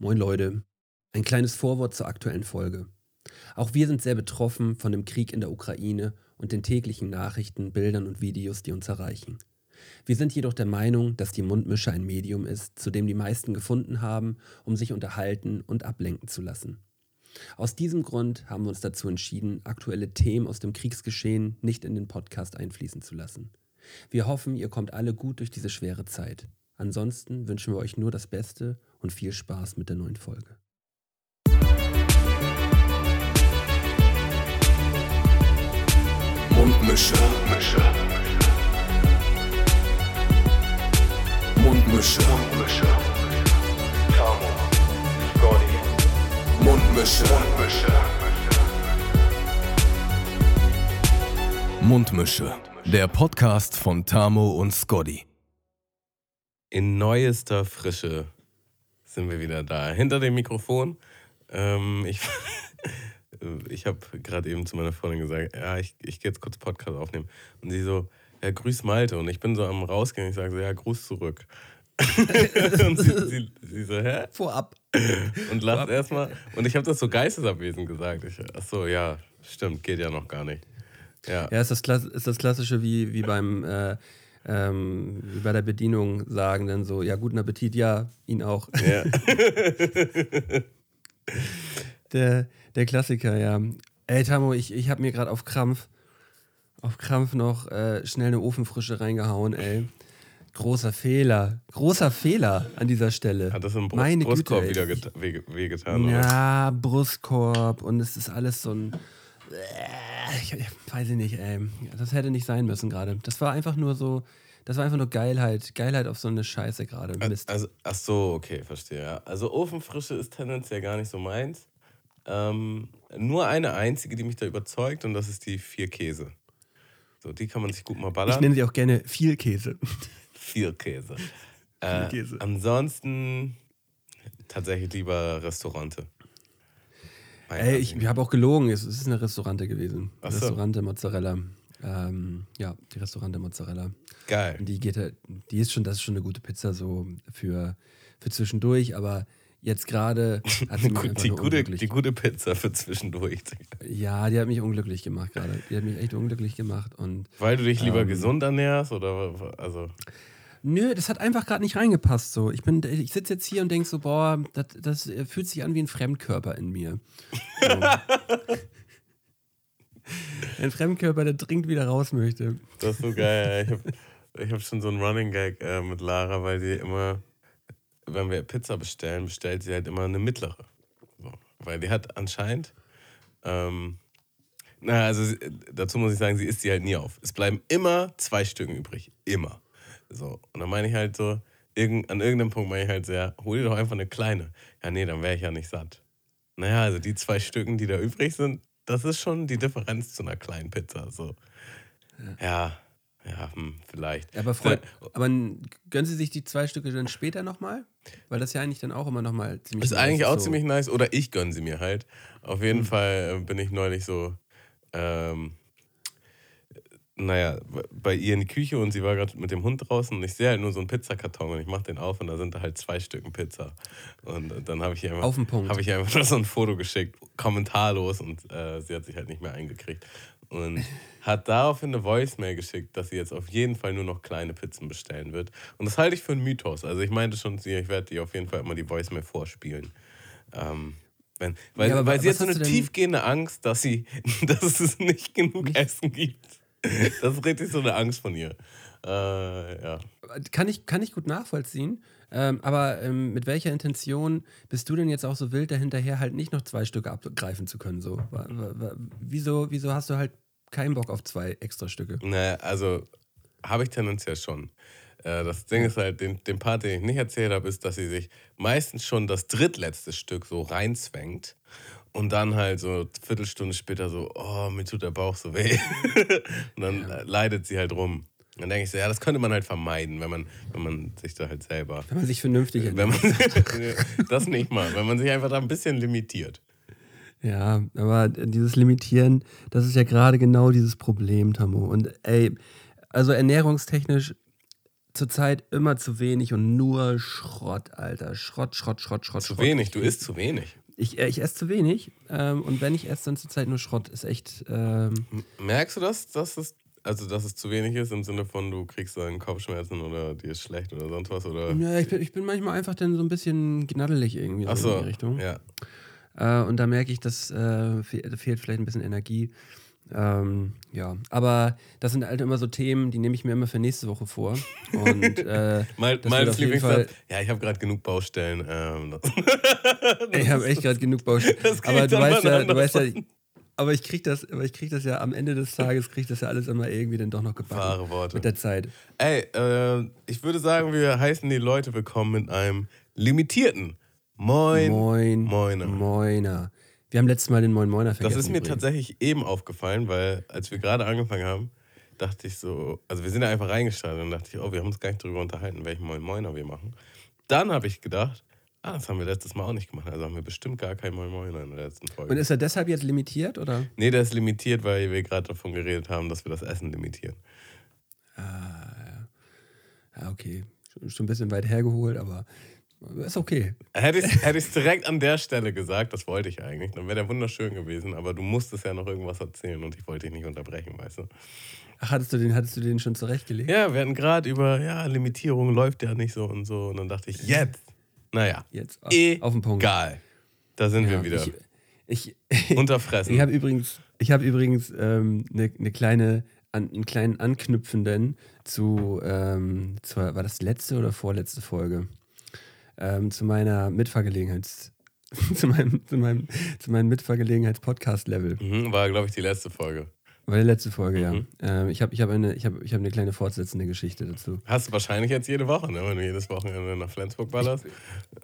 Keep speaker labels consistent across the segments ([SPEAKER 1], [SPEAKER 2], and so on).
[SPEAKER 1] Moin Leute. Ein kleines Vorwort zur aktuellen Folge. Auch wir sind sehr betroffen von dem Krieg in der Ukraine und den täglichen Nachrichten, Bildern und Videos, die uns erreichen. Wir sind jedoch der Meinung, dass die Mundmische ein Medium ist, zu dem die meisten gefunden haben, um sich unterhalten und ablenken zu lassen. Aus diesem Grund haben wir uns dazu entschieden, aktuelle Themen aus dem Kriegsgeschehen nicht in den Podcast einfließen zu lassen. Wir hoffen, ihr kommt alle gut durch diese schwere Zeit. Ansonsten wünschen wir euch nur das Beste und viel Spaß mit der neuen Folge.
[SPEAKER 2] Mundmische. Mundmische. Mundmische. Mundmische. Tamo. Scotty. Mundmische. Mundmische. Mundmische. Der Podcast von Tamo und Scotty.
[SPEAKER 3] In neuester Frische sind wir wieder da. Hinter dem Mikrofon. Ähm, ich ich habe gerade eben zu meiner Freundin gesagt, ja, ich, ich gehe jetzt kurz Podcast aufnehmen. Und sie so, ja, grüß Malte. Und ich bin so am Rausgehen. Ich sage so, ja, Gruß zurück. und sie, sie, sie, so, hä?
[SPEAKER 1] Vorab.
[SPEAKER 3] Und lacht erstmal. Und ich habe das so geistesabwesend gesagt. Ich, ach so, ja, stimmt, geht ja noch gar nicht. Ja,
[SPEAKER 1] Ja, ist das, ist das Klassische wie, wie beim äh, ähm, bei der Bedienung sagen dann so, ja, guten Appetit, ja, ihn auch.
[SPEAKER 3] ja.
[SPEAKER 1] Der, der Klassiker, ja. Ey, Tamo, ich, ich habe mir gerade auf Krampf, auf Krampf noch äh, schnell eine Ofenfrische reingehauen, ey. Großer Fehler. Großer Fehler an dieser Stelle.
[SPEAKER 3] Hat das im Brust,
[SPEAKER 1] Meine
[SPEAKER 3] Brustkorb
[SPEAKER 1] Güte,
[SPEAKER 3] wieder
[SPEAKER 1] ey.
[SPEAKER 3] geta- weh- wehgetan? oder?
[SPEAKER 1] Ja, Brustkorb und es ist alles so ein. Ich, ich weiß ich nicht, ey. Das hätte nicht sein müssen gerade. Das war einfach nur so. Das war einfach nur Geilheit. Geilheit auf so eine Scheiße gerade. Mist.
[SPEAKER 3] Also, ach so, okay, verstehe. Also Ofenfrische ist tendenziell gar nicht so meins. Ähm, nur eine einzige, die mich da überzeugt, und das ist die vier Käse. So, die kann man sich gut mal
[SPEAKER 1] Ich
[SPEAKER 3] ballern.
[SPEAKER 1] nenne sie auch gerne viel Käse.
[SPEAKER 3] Vier Käse. Äh,
[SPEAKER 1] Käse.
[SPEAKER 3] Ansonsten tatsächlich lieber Restaurante.
[SPEAKER 1] Ey, ich, ich habe auch gelogen. Es es ist eine Restaurante gewesen.
[SPEAKER 3] Ach so.
[SPEAKER 1] Restaurante Mozzarella. Ähm, ja, die Restaurante Mozzarella.
[SPEAKER 3] Geil.
[SPEAKER 1] Die geht, halt- die ist schon, das ist schon eine gute Pizza so für, für zwischendurch, aber jetzt gerade hat sie mich
[SPEAKER 3] Die gute, die gute Pizza für zwischendurch.
[SPEAKER 1] Ja, die hat mich unglücklich gemacht gerade. Die hat mich echt unglücklich gemacht. Und
[SPEAKER 3] Weil du dich lieber
[SPEAKER 1] Ähm.
[SPEAKER 3] gesund ernährst oder also
[SPEAKER 1] nö, das hat einfach gerade nicht reingepasst. So. Ich, ich sitze jetzt hier und denke so, boah, das, das äh, fühlt sich an wie ein Fremdkörper in mir. So. ein Fremdkörper, der dringend wieder raus möchte.
[SPEAKER 3] Das ist so geil. Ich habe ich hab schon so einen Running Gag äh, mit Lara, weil sie immer, wenn wir Pizza bestellen, bestellt sie halt immer eine mittlere. So. Weil die hat anscheinend, ähm, na, also dazu muss ich sagen, sie isst sie halt nie auf. Es bleiben immer zwei Stücken übrig. Immer. So. Und dann meine ich halt so, irgend, an irgendeinem Punkt meine ich halt so, ja, hol dir doch einfach eine kleine. Ja, nee, dann wäre ich ja nicht satt. Naja, also die zwei Stücken, die da übrig sind, das ist schon die Differenz zu einer kleinen Pizza. So. Ja, ja, hm, vielleicht.
[SPEAKER 1] Ja, aber, Freund, aber n- gönnen Sie sich die zwei Stücke dann später nochmal? Weil das ja eigentlich dann auch immer nochmal ziemlich
[SPEAKER 3] Ist
[SPEAKER 1] nice
[SPEAKER 3] eigentlich auch
[SPEAKER 1] so.
[SPEAKER 3] ziemlich nice. Oder ich gönne sie mir halt. Auf jeden
[SPEAKER 1] Hm.
[SPEAKER 3] Fall äh, bin ich neulich so, ähm, naja, bei ihr in die Küche und sie war gerade mit dem Hund draußen und ich sehe halt nur so einen Pizzakarton und ich mache den auf und da sind da halt zwei Stücken Pizza. Und äh, dann habe ich ihr einfach, ich ihr einfach so ein Foto geschickt, kommentarlos und äh, sie hat sich halt nicht mehr eingekriegt. Und hat daraufhin eine Voicemail geschickt, dass sie jetzt auf jeden Fall nur noch kleine Pizzen bestellen wird. Und das halte ich für einen Mythos. Also ich meinte schon zu ihr, ich werde ihr auf jeden Fall immer die Voicemail vorspielen. Ähm, wenn, weil,
[SPEAKER 1] Ja,
[SPEAKER 3] weil sie hat so eine tiefgehende Angst, dass, sie, dass es nicht genug Essen gibt. Das ist richtig so eine Angst von ihr. Äh, ja.
[SPEAKER 1] Kann ich, kann ich gut nachvollziehen. Ähm, aber ähm, mit welcher Intention bist du denn jetzt auch so wild dahinterher, halt nicht noch zwei Stücke abgreifen zu können? So? Wieso, wieso hast du halt keinen Bock auf zwei extra Stücke?
[SPEAKER 3] Naja, also habe ich tendenziell schon. Äh, Das Ding ist halt, den, den Part, den ich nicht erzählt habe, ist, dass sie sich meistens schon das drittletzte Stück so reinzwängt und dann halt so eine Viertelstunde später so, oh, mir tut der Bauch so weh. und dann äh, leidet sie halt rum. Dann denke ich so, ja, das könnte man halt vermeiden, wenn man, wenn man sich da halt selber.
[SPEAKER 1] Wenn man sich vernünftig
[SPEAKER 3] Wenn
[SPEAKER 1] ernährt.
[SPEAKER 3] man, das nicht mal, wenn man sich einfach da ein bisschen limitiert.
[SPEAKER 1] Ja, aber dieses Limitieren, das ist ja gerade genau dieses Problem, Tammo. Und ey, also ernährungstechnisch zurzeit immer zu wenig und nur Schrott, Alter. Schrott, Schrott, Schrott, Schrott.
[SPEAKER 3] Zu
[SPEAKER 1] Schrott.
[SPEAKER 3] wenig, du isst zu wenig.
[SPEAKER 1] Ich, äh, ich esse zu wenig ähm, und wenn ich esse, dann zurzeit nur Schrott. Ist echt. Ähm,
[SPEAKER 3] Merkst du das, dass es, also dass es zu wenig ist im Sinne von du kriegst dann Kopfschmerzen oder dir ist schlecht oder sonst was oder?
[SPEAKER 1] ja, ich bin, ich bin manchmal einfach dann so ein bisschen gnaddelig irgendwie so
[SPEAKER 3] Ach
[SPEAKER 1] in
[SPEAKER 3] so,
[SPEAKER 1] die Richtung.
[SPEAKER 3] ja.
[SPEAKER 1] Äh, und da merke ich, dass äh, fe fehlt vielleicht ein bisschen Energie. Ähm, ja, aber das sind halt immer so Themen, die nehme ich mir immer für nächste Woche vor. Und äh, auf jeden
[SPEAKER 3] Lieblingssatz, ja, ich habe gerade genug Baustellen. Ähm,
[SPEAKER 1] ich habe echt gerade genug Baustellen. Aber du weißt ja, du weißt ja, aber ich krieg das, aber ich krieg das ja am Ende des Tages, krieg ich das ja alles immer irgendwie dann doch noch gebacken.
[SPEAKER 3] Wahre Worte.
[SPEAKER 1] Mit der Zeit.
[SPEAKER 3] Ey, äh, ich würde sagen, wir heißen die Leute willkommen mit einem limitierten Moin.
[SPEAKER 1] Moin.
[SPEAKER 3] Moiner.
[SPEAKER 1] Moiner. Wir haben letztes Mal den Moin Moiner vergessen.
[SPEAKER 3] Das ist mir
[SPEAKER 1] übrigens.
[SPEAKER 3] tatsächlich eben aufgefallen, weil als wir gerade angefangen haben, dachte ich so, also wir sind da einfach reingestartet und dachte ich, oh, wir haben uns gar nicht darüber unterhalten, welchen Moin Moiner wir machen. Dann habe ich gedacht, ah, das haben wir letztes Mal auch nicht gemacht. Also haben wir bestimmt gar keinen Moin Moiner in der letzten Folge.
[SPEAKER 1] Und ist er deshalb jetzt limitiert oder?
[SPEAKER 3] nee, der ist limitiert, weil wir gerade davon geredet haben, dass wir das Essen limitieren.
[SPEAKER 1] Ja, okay. Schon, schon ein bisschen weit hergeholt, aber ist okay.
[SPEAKER 3] Hätte ich es direkt an der Stelle gesagt, das wollte ich eigentlich, dann wäre der wunderschön gewesen, aber du musstest ja noch irgendwas erzählen und ich wollte dich nicht unterbrechen, weißt du.
[SPEAKER 1] Ach, hattest du den, hattest du den schon zurechtgelegt?
[SPEAKER 3] Ja, wir hatten gerade über, ja, Limitierung läuft ja nicht so und so und dann dachte ich, jetzt, naja,
[SPEAKER 1] Jetzt auf,
[SPEAKER 3] egal,
[SPEAKER 1] auf den Punkt.
[SPEAKER 3] da sind
[SPEAKER 1] Ja,
[SPEAKER 3] wir wieder.
[SPEAKER 1] Ich, ich,
[SPEAKER 3] Unterfressen.
[SPEAKER 1] ich habe übrigens, ich habe übrigens ähm, eine ne kleine, an, einen kleinen anknüpfenden zu, ähm, zur, war das letzte oder vorletzte Folge? Ähm, zu meiner Mitfahrgelegenheits, zu meinem, zu meinem, zu meinem Mitfahrgelegenheits-Podcast-Level.
[SPEAKER 3] Mhm, war, glaube ich, die letzte Folge.
[SPEAKER 1] War die letzte Folge,
[SPEAKER 3] Mhm.
[SPEAKER 1] ja. Ähm, ich habe ich hab eine, ich hab, ich hab eine kleine fortsetzende Geschichte dazu.
[SPEAKER 3] Hast du wahrscheinlich jetzt jede Woche, ne? wenn du jedes Wochenende nach Flensburg ballerst.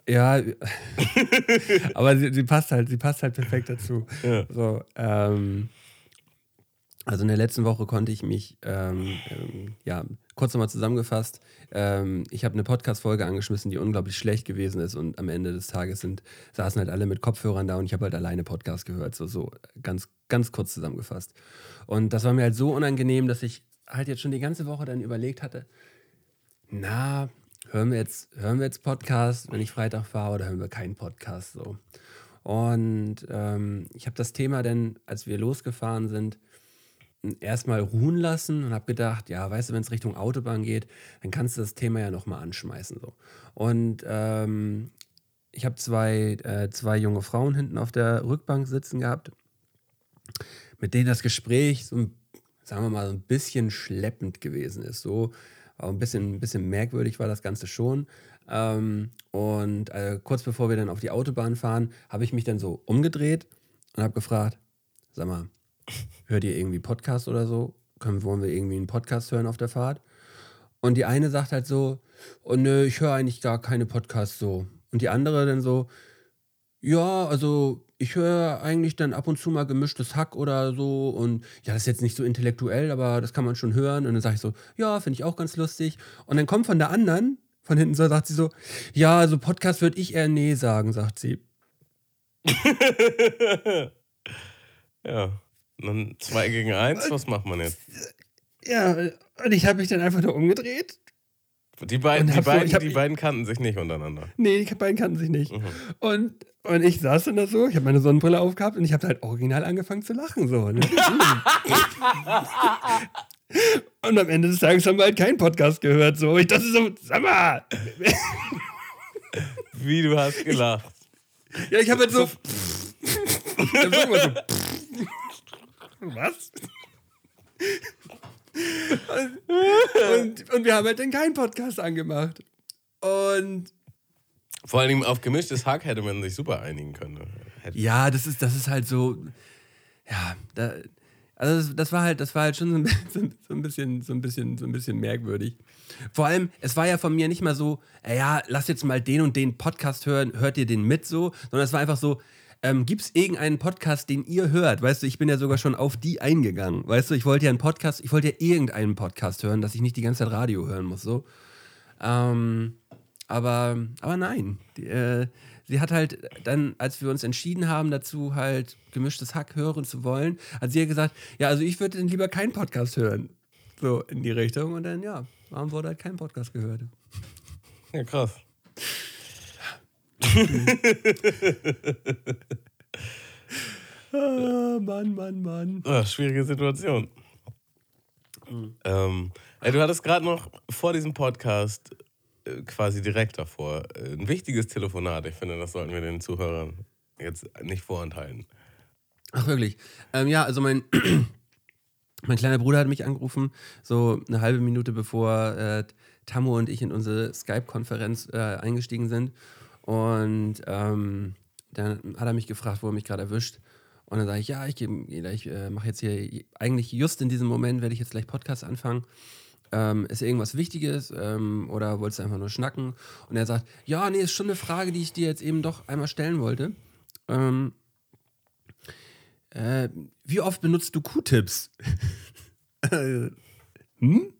[SPEAKER 1] Ja, aber sie, sie passt halt, sie passt halt perfekt dazu.
[SPEAKER 3] Ja.
[SPEAKER 1] So, ähm, also in der letzten Woche konnte ich mich, ähm, ähm, ja, kurz nochmal zusammengefasst, ähm, ich habe eine Podcast-Folge angeschmissen, die unglaublich schlecht gewesen ist und am Ende des Tages sind, saßen halt alle mit Kopfhörern da und ich habe halt alleine Podcast gehört, so, so ganz, ganz kurz zusammengefasst. Und das war mir halt so unangenehm, dass ich halt jetzt schon die ganze Woche dann überlegt hatte, na, hören wir jetzt, hören wir jetzt Podcast, wenn ich Freitag fahre, oder hören wir keinen Podcast so. Und ähm, ich habe das Thema dann, als wir losgefahren sind, erstmal ruhen lassen und habe gedacht, ja, weißt du, wenn es Richtung Autobahn geht, dann kannst du das Thema ja nochmal anschmeißen. So. Und ähm, ich habe zwei, äh, zwei junge Frauen hinten auf der Rückbank sitzen gehabt, mit denen das Gespräch so, ein- sagen wir mal, so ein bisschen schleppend gewesen ist. So, ein bisschen, ein bisschen merkwürdig war das Ganze schon. Ähm, und äh, kurz bevor wir dann auf die Autobahn fahren, habe ich mich dann so umgedreht und habe gefragt, sag mal, hört ihr irgendwie Podcast oder so? Können, wollen wir irgendwie einen Podcast hören auf der Fahrt? Und die eine sagt halt so, oh nö, ich höre eigentlich gar keine Podcasts so. Und die andere dann so, ja, also ich höre eigentlich dann ab und zu mal gemischtes Hack oder so und ja, das ist jetzt nicht so intellektuell, aber das kann man schon hören. Und dann sage ich so, ja, finde ich auch ganz lustig. Und dann kommt von der anderen, von hinten so, sagt sie so, ja, also Podcast würde ich eher nee sagen, sagt sie.
[SPEAKER 3] Ja. Dann zwei gegen eins, was macht man jetzt?
[SPEAKER 1] Ja, und ich habe mich dann einfach nur umgedreht.
[SPEAKER 3] Die, beiden, die,
[SPEAKER 1] hab so-
[SPEAKER 3] beiden,
[SPEAKER 1] ich hab-
[SPEAKER 3] die beiden kannten sich nicht untereinander.
[SPEAKER 1] Nee, die beiden kannten sich nicht.
[SPEAKER 3] Mhm.
[SPEAKER 1] Und, und ich saß dann da so, ich habe meine Sonnenbrille aufgehabt und ich habe halt original angefangen zu lachen. So, ne? und am Ende des Tages haben wir halt keinen Podcast gehört. So, ich dachte so, sag mal.
[SPEAKER 3] Wie du hast gelacht.
[SPEAKER 1] Ja, ich habe halt so. ich hab irgendwas so was? und, und wir haben halt dann keinen Podcast angemacht. Und
[SPEAKER 3] Vor allem auf gemischtes Hack hätte man sich super einigen können. Hätte-
[SPEAKER 1] Ja, das ist, das ist halt so. Ja, da, also das, das war halt, das war halt schon so ein, so, so ein bisschen, so ein bisschen, so ein bisschen merkwürdig. Vor allem, es war ja von mir nicht mal so, ja, lass jetzt mal den und den Podcast hören, hört ihr den mit so, sondern es war einfach so, ähm, gibt es irgendeinen Podcast, den ihr hört? Weißt du, ich bin ja sogar schon auf die eingegangen. Weißt du, ich wollte ja einen Podcast, ich wollte ja irgendeinen Podcast hören, dass ich nicht die ganze Zeit Radio hören muss, so. Ähm, aber, aber nein. Die, äh, sie hat halt dann, als wir uns entschieden haben, dazu halt gemischtes Hack hören zu wollen, hat sie ja gesagt, ja, also ich würde lieber keinen Podcast hören. So in die Richtung und dann, ja, warum wurde halt kein Podcast gehört?
[SPEAKER 3] Ja, krass.
[SPEAKER 1] Ah, Mann, Mann, Mann.
[SPEAKER 3] Ah, schwierige Situation. Ähm, ey, du hattest gerade noch vor diesem Podcast äh, quasi direkt davor äh, ein wichtiges Telefonat. Ich finde, das sollten wir den Zuhörern jetzt nicht vorenthalten.
[SPEAKER 1] Ach, wirklich? Ähm, ja, also mein, mein kleiner Bruder hat mich angerufen, so eine halbe Minute bevor äh, Tammo und ich in unsere Skype-Konferenz äh, eingestiegen sind. Und ähm, dann hat er mich gefragt, wo er mich gerade erwischt. Und dann sage ich, ja, ich, ich äh, mache jetzt hier, eigentlich just in diesem Moment werde ich jetzt gleich Podcast anfangen. Ähm, ist irgendwas Wichtiges ähm, oder wolltest du einfach nur schnacken? Und er sagt, ja, nee, ist schon eine Frage, die ich dir jetzt eben doch einmal stellen wollte. Ähm, äh, wie oft benutzt du Q-Tips?
[SPEAKER 3] hm?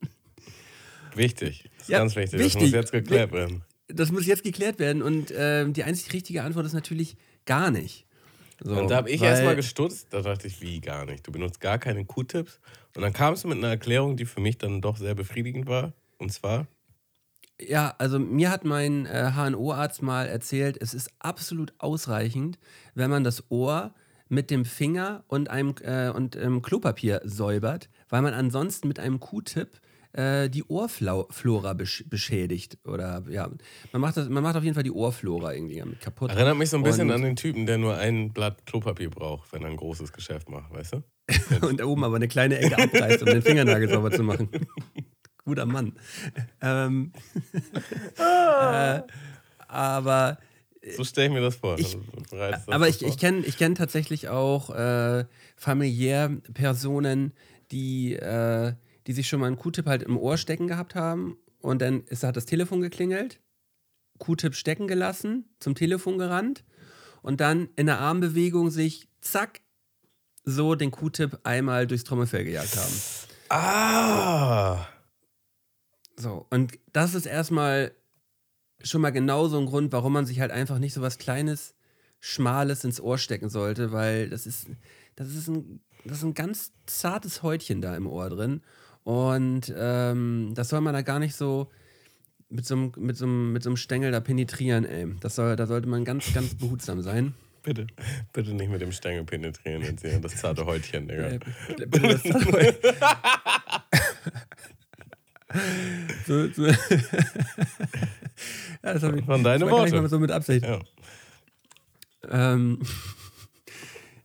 [SPEAKER 3] Wichtig. Ja, ganz wichtig. wichtig. Das muss jetzt geklärt werden.
[SPEAKER 1] Das muss jetzt geklärt werden und äh, die einzig richtige Antwort ist natürlich gar nicht.
[SPEAKER 3] So, und da habe ich erstmal gestutzt, da dachte ich, wie gar nicht. Du benutzt gar keine Q-Tips. Und dann kamst du mit einer Erklärung, die für mich dann doch sehr befriedigend war. Und zwar.
[SPEAKER 1] Ja, also mir hat mein äh, HNO-Arzt mal erzählt, es ist absolut ausreichend, wenn man das Ohr mit dem Finger und einem äh, und, ähm, Klopapier säubert, weil man ansonsten mit einem Q-Tip äh, die Ohrflora besch beschädigt. Oder ja, man macht, das, man macht auf jeden Fall die Ohrflora irgendwie damit kaputt.
[SPEAKER 3] Erinnert mich so ein bisschen und, an den Typen, der nur ein Blatt Klopapier braucht, wenn er ein großes Geschäft macht, weißt
[SPEAKER 1] du? und da oben aber eine kleine Ecke abreißt, um den Fingernagel sauber zu machen. Guter Mann. Ähm, äh, aber.
[SPEAKER 3] So stelle ich mir das vor.
[SPEAKER 1] Ich, das aber ich, ich kenne ich kenn tatsächlich auch äh, familiär Personen, die äh, die sich schon mal einen Q-Tip halt im Ohr stecken gehabt haben und dann ist, hat das Telefon geklingelt, Q-Tip stecken gelassen, zum Telefon gerannt und dann in der Armbewegung sich zack so den Q-Tip einmal durchs Trommelfell gejagt haben.
[SPEAKER 3] Ah!
[SPEAKER 1] So, und das ist erstmal schon mal genau so ein Grund, warum man sich halt einfach nicht so was Kleines, Schmales ins Ohr stecken sollte, weil das ist, das ist ein, das ist ein ganz zartes Häutchen da im Ohr drin. Und ähm, das soll man da gar nicht so mit so, einem, mit, so einem, mit so einem Stängel da penetrieren, ey. Das soll, da sollte man ganz, ganz behutsam sein.
[SPEAKER 3] Bitte, bitte nicht mit dem Stängel penetrieren, jetzt hier, das zarte Häutchen, Digga. Äh, bitte das zarte Häutchen. so, so. ja, das ich, Von deine Worte. Gar nicht
[SPEAKER 1] mal so mit Absicht. Ja. Ähm,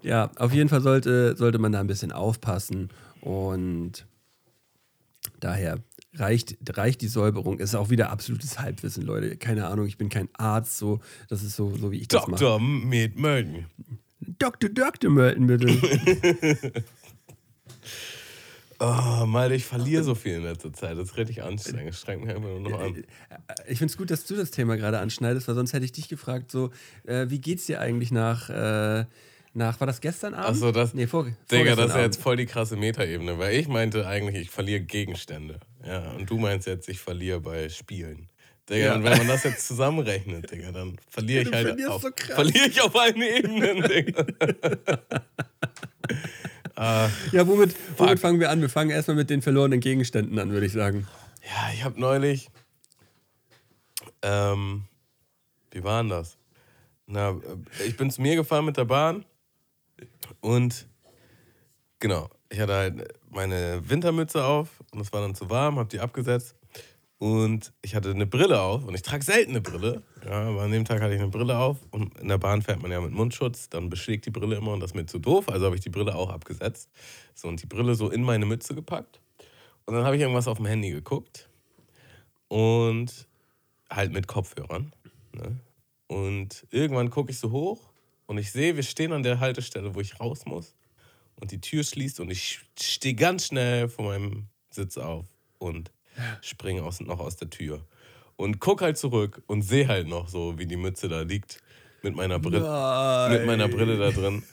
[SPEAKER 1] ja, auf jeden Fall sollte, sollte man da ein bisschen aufpassen und Daher reicht, reicht die Säuberung. Ist auch wieder absolutes Halbwissen, Leute. Keine Ahnung, ich bin kein Arzt, so. Das ist so, so wie ich das mache.
[SPEAKER 3] Dr. Med Mölden.
[SPEAKER 1] Dr. Dr. Mölden, bitte.
[SPEAKER 3] Oh, mal, ich verliere so viel in letzter Zeit. Das ist richtig anstrengend. Das strengt mich einfach nur noch an.
[SPEAKER 1] Ich finde es gut, dass du das Thema gerade anschneidest, weil sonst hätte ich dich gefragt, so, äh, wie geht's dir eigentlich nach, äh, nach, war das gestern Abend?
[SPEAKER 3] Achso, das. Nee, vor, Digga, das ist ja jetzt voll die krasse Metaebene, weil ich meinte eigentlich, ich verliere Gegenstände. Ja, und du meinst jetzt, ich verliere bei Spielen. Digga, ja. und wenn man das jetzt zusammenrechnet, Digga, dann verliere ich halt auf, so verliere ich auf allen Ebenen, Digga.
[SPEAKER 1] uh, ja, womit, womit fangen wir an? Wir fangen erstmal mit den verlorenen Gegenständen an, würde ich sagen.
[SPEAKER 3] Ja, ich habe neulich, ähm, wie war denn das? Na, ich bin zu mir gefahren mit der Bahn und genau, ich hatte halt meine Wintermütze auf und es war dann zu warm, hab die abgesetzt. Und ich hatte eine Brille auf und ich trage selten eine Brille. Ja, aber an dem Tag hatte ich eine Brille auf und in der Bahn fährt man ja mit Mundschutz, dann beschlägt die Brille immer und das ist mir zu doof. Also habe ich die Brille auch abgesetzt. So und die Brille so in meine Mütze gepackt. Und dann habe ich irgendwas auf dem Handy geguckt und halt mit Kopfhörern. Ne? Und irgendwann gucke ich so hoch und ich sehe, wir stehen an der Haltestelle, wo ich raus muss. Und die Tür schließt und ich stehe ganz schnell von meinem Sitz auf und springe aus, noch aus der Tür. Und guck halt zurück und sehe halt noch so, wie die Mütze da liegt. Mit meiner Brille, mit meiner Brille da drin.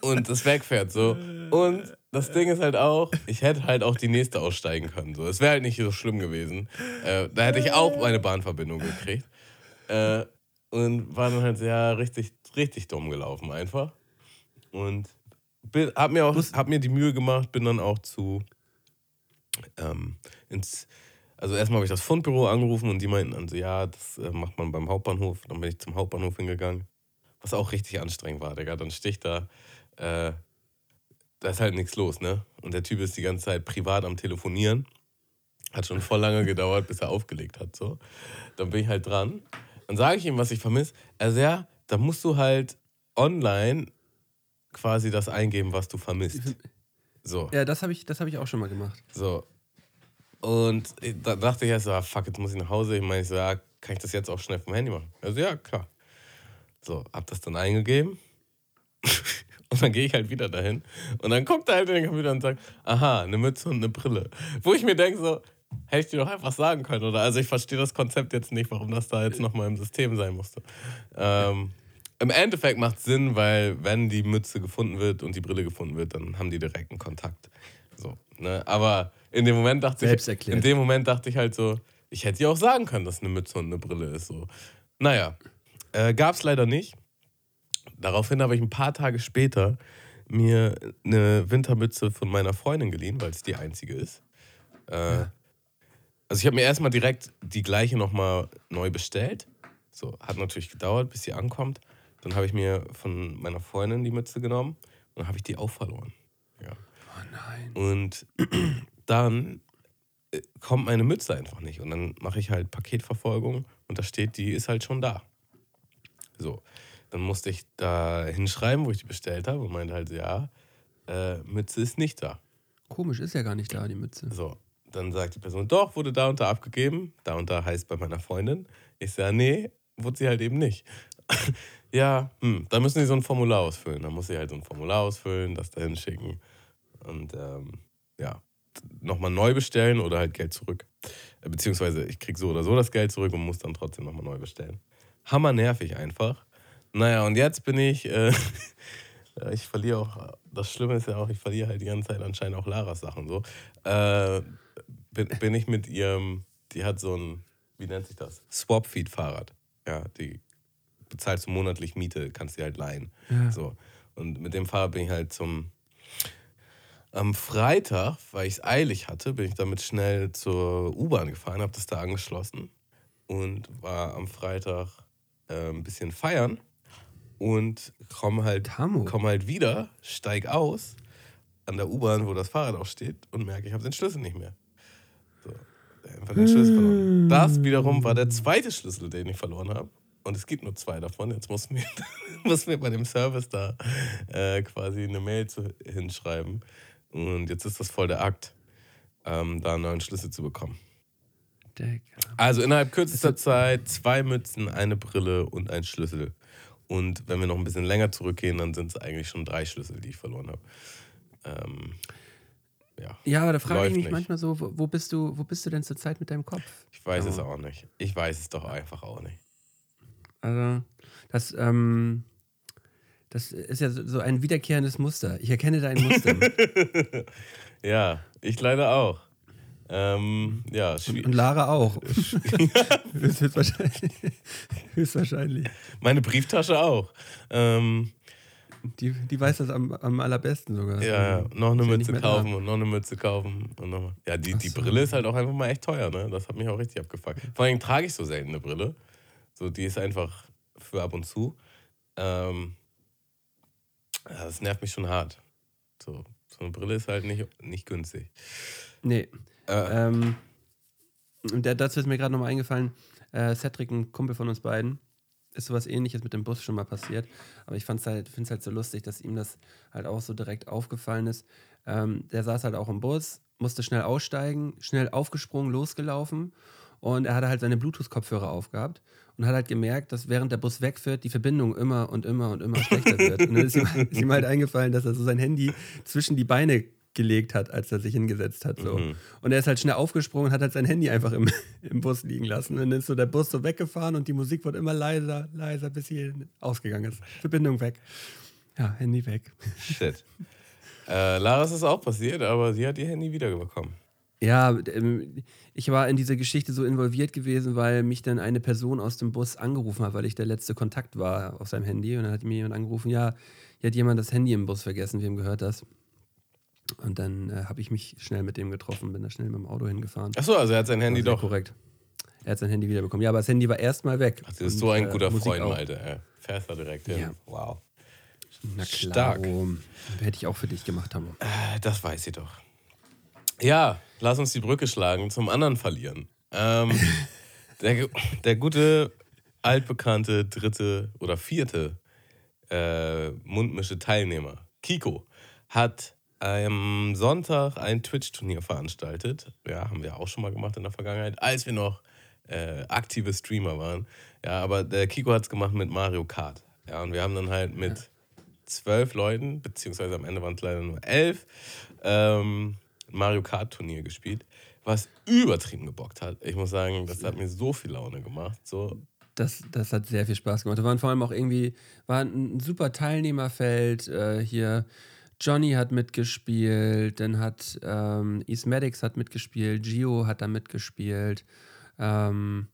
[SPEAKER 3] Und das wegfährt so. Und das Ding ist halt auch, ich hätte halt auch die nächste aussteigen können. So. Es wäre halt nicht so schlimm gewesen. Äh, da hätte ich auch meine Bahnverbindung gekriegt. Äh, und war dann halt sehr richtig, richtig dumm gelaufen einfach. Und bin, hab, mir auch, hab mir die Mühe gemacht, bin dann auch zu ähm, ins, also erstmal habe ich das Fundbüro angerufen und die meinten dann so, ja, das äh, macht man beim Hauptbahnhof. Dann bin ich zum Hauptbahnhof hingegangen, was auch richtig anstrengend war, Digga. Dann sticht da, äh, da ist halt nichts los, ne? Und der Typ ist die ganze Zeit privat am Telefonieren. Hat schon voll lange gedauert, bis er aufgelegt hat, so. Dann bin ich halt dran. Dann sage ich ihm, was ich vermisse. Also ja, da musst du halt online quasi das eingeben, was du vermisst. So.
[SPEAKER 1] Ja, das habe ich, hab ich auch schon mal gemacht.
[SPEAKER 3] So. Und da dachte ich erst so, ah, fuck, jetzt muss ich nach Hause. Ich meine, ich so, ja, kann ich das jetzt auch schnell vom Handy machen? Also ja, klar. So, hab das dann eingegeben. und dann gehe ich halt wieder dahin. Und dann kommt er halt in den Computer und sagt, aha, eine Mütze und eine Brille. Wo ich mir denke so, hätte ich dir doch einfach sagen können, oder? Also ich verstehe das Konzept jetzt nicht, warum das da jetzt nochmal im System sein musste. Ähm, Im Endeffekt macht es Sinn, weil wenn die Mütze gefunden wird und die Brille gefunden wird, dann haben die direkten Kontakt. So, ne? Aber in dem Moment dachte
[SPEAKER 1] Selbst
[SPEAKER 3] ich,
[SPEAKER 1] erklärt.
[SPEAKER 3] in dem Moment dachte ich halt so, ich hätte dir auch sagen können, dass eine Mütze und eine Brille ist. So. Naja, äh, gab es leider nicht. Daraufhin habe ich ein paar Tage später mir eine Wintermütze von meiner Freundin geliehen, weil es die einzige ist. Äh, ja. Also ich habe mir erstmal direkt die gleiche nochmal neu bestellt. So, hat natürlich gedauert, bis sie ankommt. Dann habe ich mir von meiner Freundin die Mütze genommen und dann habe ich die auch verloren. Ja.
[SPEAKER 1] Oh nein.
[SPEAKER 3] Und dann äh, kommt meine Mütze einfach nicht. Und dann mache ich halt Paketverfolgung und da steht, die ist halt schon da. So. Dann musste ich da hinschreiben, wo ich die bestellt habe und meinte halt, ja, äh, Mütze ist nicht da.
[SPEAKER 1] Komisch, ist ja gar nicht da, die Mütze.
[SPEAKER 3] So. Dann sagt die Person, doch, wurde da und da abgegeben. Da und da heißt bei meiner Freundin. Ich sage, nee, wurde sie halt eben nicht. Ja, hm, da müssen sie so ein Formular ausfüllen. Da muss sie halt so ein Formular ausfüllen, das dahin schicken. Und ähm, ja, nochmal neu bestellen oder halt Geld zurück. Äh, beziehungsweise ich kriege so oder so das Geld zurück und muss dann trotzdem nochmal neu bestellen. Hammer nervig einfach. Naja, und jetzt bin ich, äh, ich verliere auch, das Schlimme ist ja auch, ich verliere halt die ganze Zeit anscheinend auch Laras Sachen so. Äh, bin, bin ich mit ihrem, die hat so ein, wie nennt sich das? Swap-Feed-Fahrrad. Ja, die bezahlst du monatlich Miete, kannst die halt leihen. Ja. So. Und mit dem Fahrrad bin ich halt zum, am Freitag, weil ich es eilig hatte, bin ich damit schnell zur U-Bahn gefahren, habe das da angeschlossen und war am Freitag äh, ein bisschen feiern und komme halt, komm halt wieder, steig aus an der U-Bahn, wo das Fahrrad auch steht und merke, ich habe den Schlüssel nicht mehr. So, einfach den Schlüssel verloren. Das wiederum war der zweite Schlüssel, den ich verloren habe. Und es gibt nur zwei davon. Jetzt muss mir, muss mir bei dem Service da äh, quasi eine Mail zu, hinschreiben und jetzt ist das voll der Akt, ähm, da einen neuen Schlüssel zu bekommen. Also innerhalb kürzester Zeit zwei Mützen, eine Brille und ein Schlüssel. Und wenn wir noch ein bisschen länger zurückgehen, dann sind es eigentlich schon drei Schlüssel, die ich verloren habe. Ähm, ja,
[SPEAKER 1] ja, aber da frage ich mich nicht. manchmal so, wo, bist du, wo bist du denn zurzeit mit deinem Kopf?
[SPEAKER 3] Ich weiß oh. es auch nicht. Ich weiß es doch einfach auch nicht.
[SPEAKER 1] Also, das, ähm, das ist ja so ein wiederkehrendes Muster. Ich erkenne dein Muster.
[SPEAKER 3] ja, ich leider auch. Ähm, ja,
[SPEAKER 1] und, und, Lara auch. höchstwahrscheinlich. höchstwahrscheinlich.
[SPEAKER 3] Meine Brieftasche auch. Ähm,
[SPEAKER 1] die, die weiß das am, am allerbesten sogar.
[SPEAKER 3] Ja, ja. noch eine Mütze kaufen da. und noch eine Mütze kaufen. Und noch, ja, die, die so. Brille ist halt auch einfach mal echt teuer, ne? Das hat mich auch richtig abgefuckt. Vor allem trage ich so selten eine Brille. So, die ist einfach für ab und zu. Ähm, das nervt mich schon hart. So, so eine Brille ist halt nicht, nicht günstig.
[SPEAKER 1] Nee. Äh. Ähm, dazu ist mir gerade nochmal eingefallen, äh, Cedric, ein Kumpel von uns beiden, ist sowas ähnliches mit dem Bus schon mal passiert. Aber ich halt, finde es halt so lustig, dass ihm das halt auch so direkt aufgefallen ist. Ähm, der saß halt auch im Bus, musste schnell aussteigen, schnell aufgesprungen, losgelaufen und er hatte halt seine Bluetooth-Kopfhörer aufgehabt und hat halt gemerkt, dass während der Bus wegfährt, die Verbindung immer und immer und immer schlechter wird. Und dann ist ihm, ist ihm halt eingefallen, dass er so sein Handy zwischen die Beine gelegt hat, als er sich hingesetzt hat. So. Mhm. Und er ist halt schnell aufgesprungen und hat halt sein Handy einfach im, im Bus liegen lassen. Und dann ist so der Bus so weggefahren und die Musik wird immer leiser, leiser, bis sie ausgegangen ist. Verbindung weg. Ja, Handy weg.
[SPEAKER 3] Shit. äh, Lara ist es auch passiert, aber sie hat ihr Handy wiederbekommen.
[SPEAKER 1] Ja, ähm, ich war in diese Geschichte so involviert gewesen, weil mich dann eine Person aus dem Bus angerufen hat, weil ich der letzte Kontakt war auf seinem Handy. Und dann hat mir jemand angerufen, ja, hier hat jemand das Handy im Bus vergessen, wem gehört das? Und dann äh, habe ich mich schnell mit dem getroffen, bin da schnell mit dem Auto hingefahren.
[SPEAKER 3] Achso, also er hat sein Handy doch.
[SPEAKER 1] korrekt. Er hat sein Handy wiederbekommen. Ja, aber das Handy war erstmal weg.
[SPEAKER 3] Ach, das ist
[SPEAKER 1] Und,
[SPEAKER 3] so ein
[SPEAKER 1] äh,
[SPEAKER 3] guter
[SPEAKER 1] Musik
[SPEAKER 3] Freund,
[SPEAKER 1] auch.
[SPEAKER 3] Malte. Er fährst da direkt hin.
[SPEAKER 1] Ja.
[SPEAKER 3] Wow.
[SPEAKER 1] Na klar.
[SPEAKER 3] Stark.
[SPEAKER 1] Hätte ich auch für dich gemacht, Hammer.
[SPEAKER 3] Äh, Das weiß ich doch. Ja, lass uns die Brücke schlagen zum anderen verlieren. Ähm, der, der gute, altbekannte dritte oder vierte äh, Mundmische-Teilnehmer, Kiko, hat am Sonntag ein Twitch-Turnier veranstaltet. Ja, haben wir auch schon mal gemacht in der Vergangenheit, als wir noch äh, aktive Streamer waren. Ja, aber der Kiko hat es gemacht mit Mario Kart. Ja, und wir haben dann halt mit zwölf Leuten, beziehungsweise am Ende waren es leider nur elf, ähm, Mario Kart Turnier gespielt, was übertrieben gebockt hat. Ich muss sagen, das hat mir so viel Laune gemacht. So,
[SPEAKER 1] Das, das hat sehr viel Spaß gemacht. Da waren vor allem auch irgendwie, war ein super Teilnehmerfeld. Äh, hier Johnny hat mitgespielt, dann hat ähm, Ismatics hat mitgespielt, Gio hat da mitgespielt. Ähm,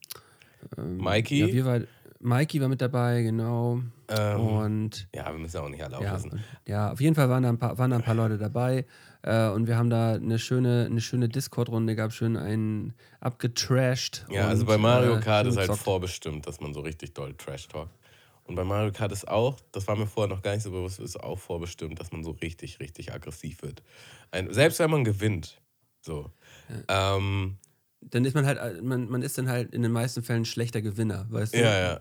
[SPEAKER 3] Mikey,
[SPEAKER 1] ja, wir war, Mikey war mit dabei, genau.
[SPEAKER 3] Ähm,
[SPEAKER 1] und
[SPEAKER 3] ja, wir müssen ja auch nicht alle
[SPEAKER 1] ja,
[SPEAKER 3] auflassen.
[SPEAKER 1] ja, auf jeden Fall waren da ein paar, waren da ein paar Leute dabei. Äh, und wir haben da eine schöne, eine schöne Discord-Runde gehabt, schön einen abgetrashed.
[SPEAKER 3] Ja, also
[SPEAKER 1] und,
[SPEAKER 3] bei Mario
[SPEAKER 1] äh,
[SPEAKER 3] Kart
[SPEAKER 1] schön
[SPEAKER 3] ist halt
[SPEAKER 1] gezockt.
[SPEAKER 3] vorbestimmt, dass man so richtig doll Trash talkt. Und bei Mario Kart ist auch, das war mir vorher noch gar nicht so bewusst, ist auch vorbestimmt, dass man so richtig, richtig aggressiv wird. Ein, selbst wenn man gewinnt. So. Ähm,
[SPEAKER 1] Dann ist man halt, man, man ist dann halt in den meisten Fällen ein schlechter Gewinner, weißt du?
[SPEAKER 3] Ja, ja.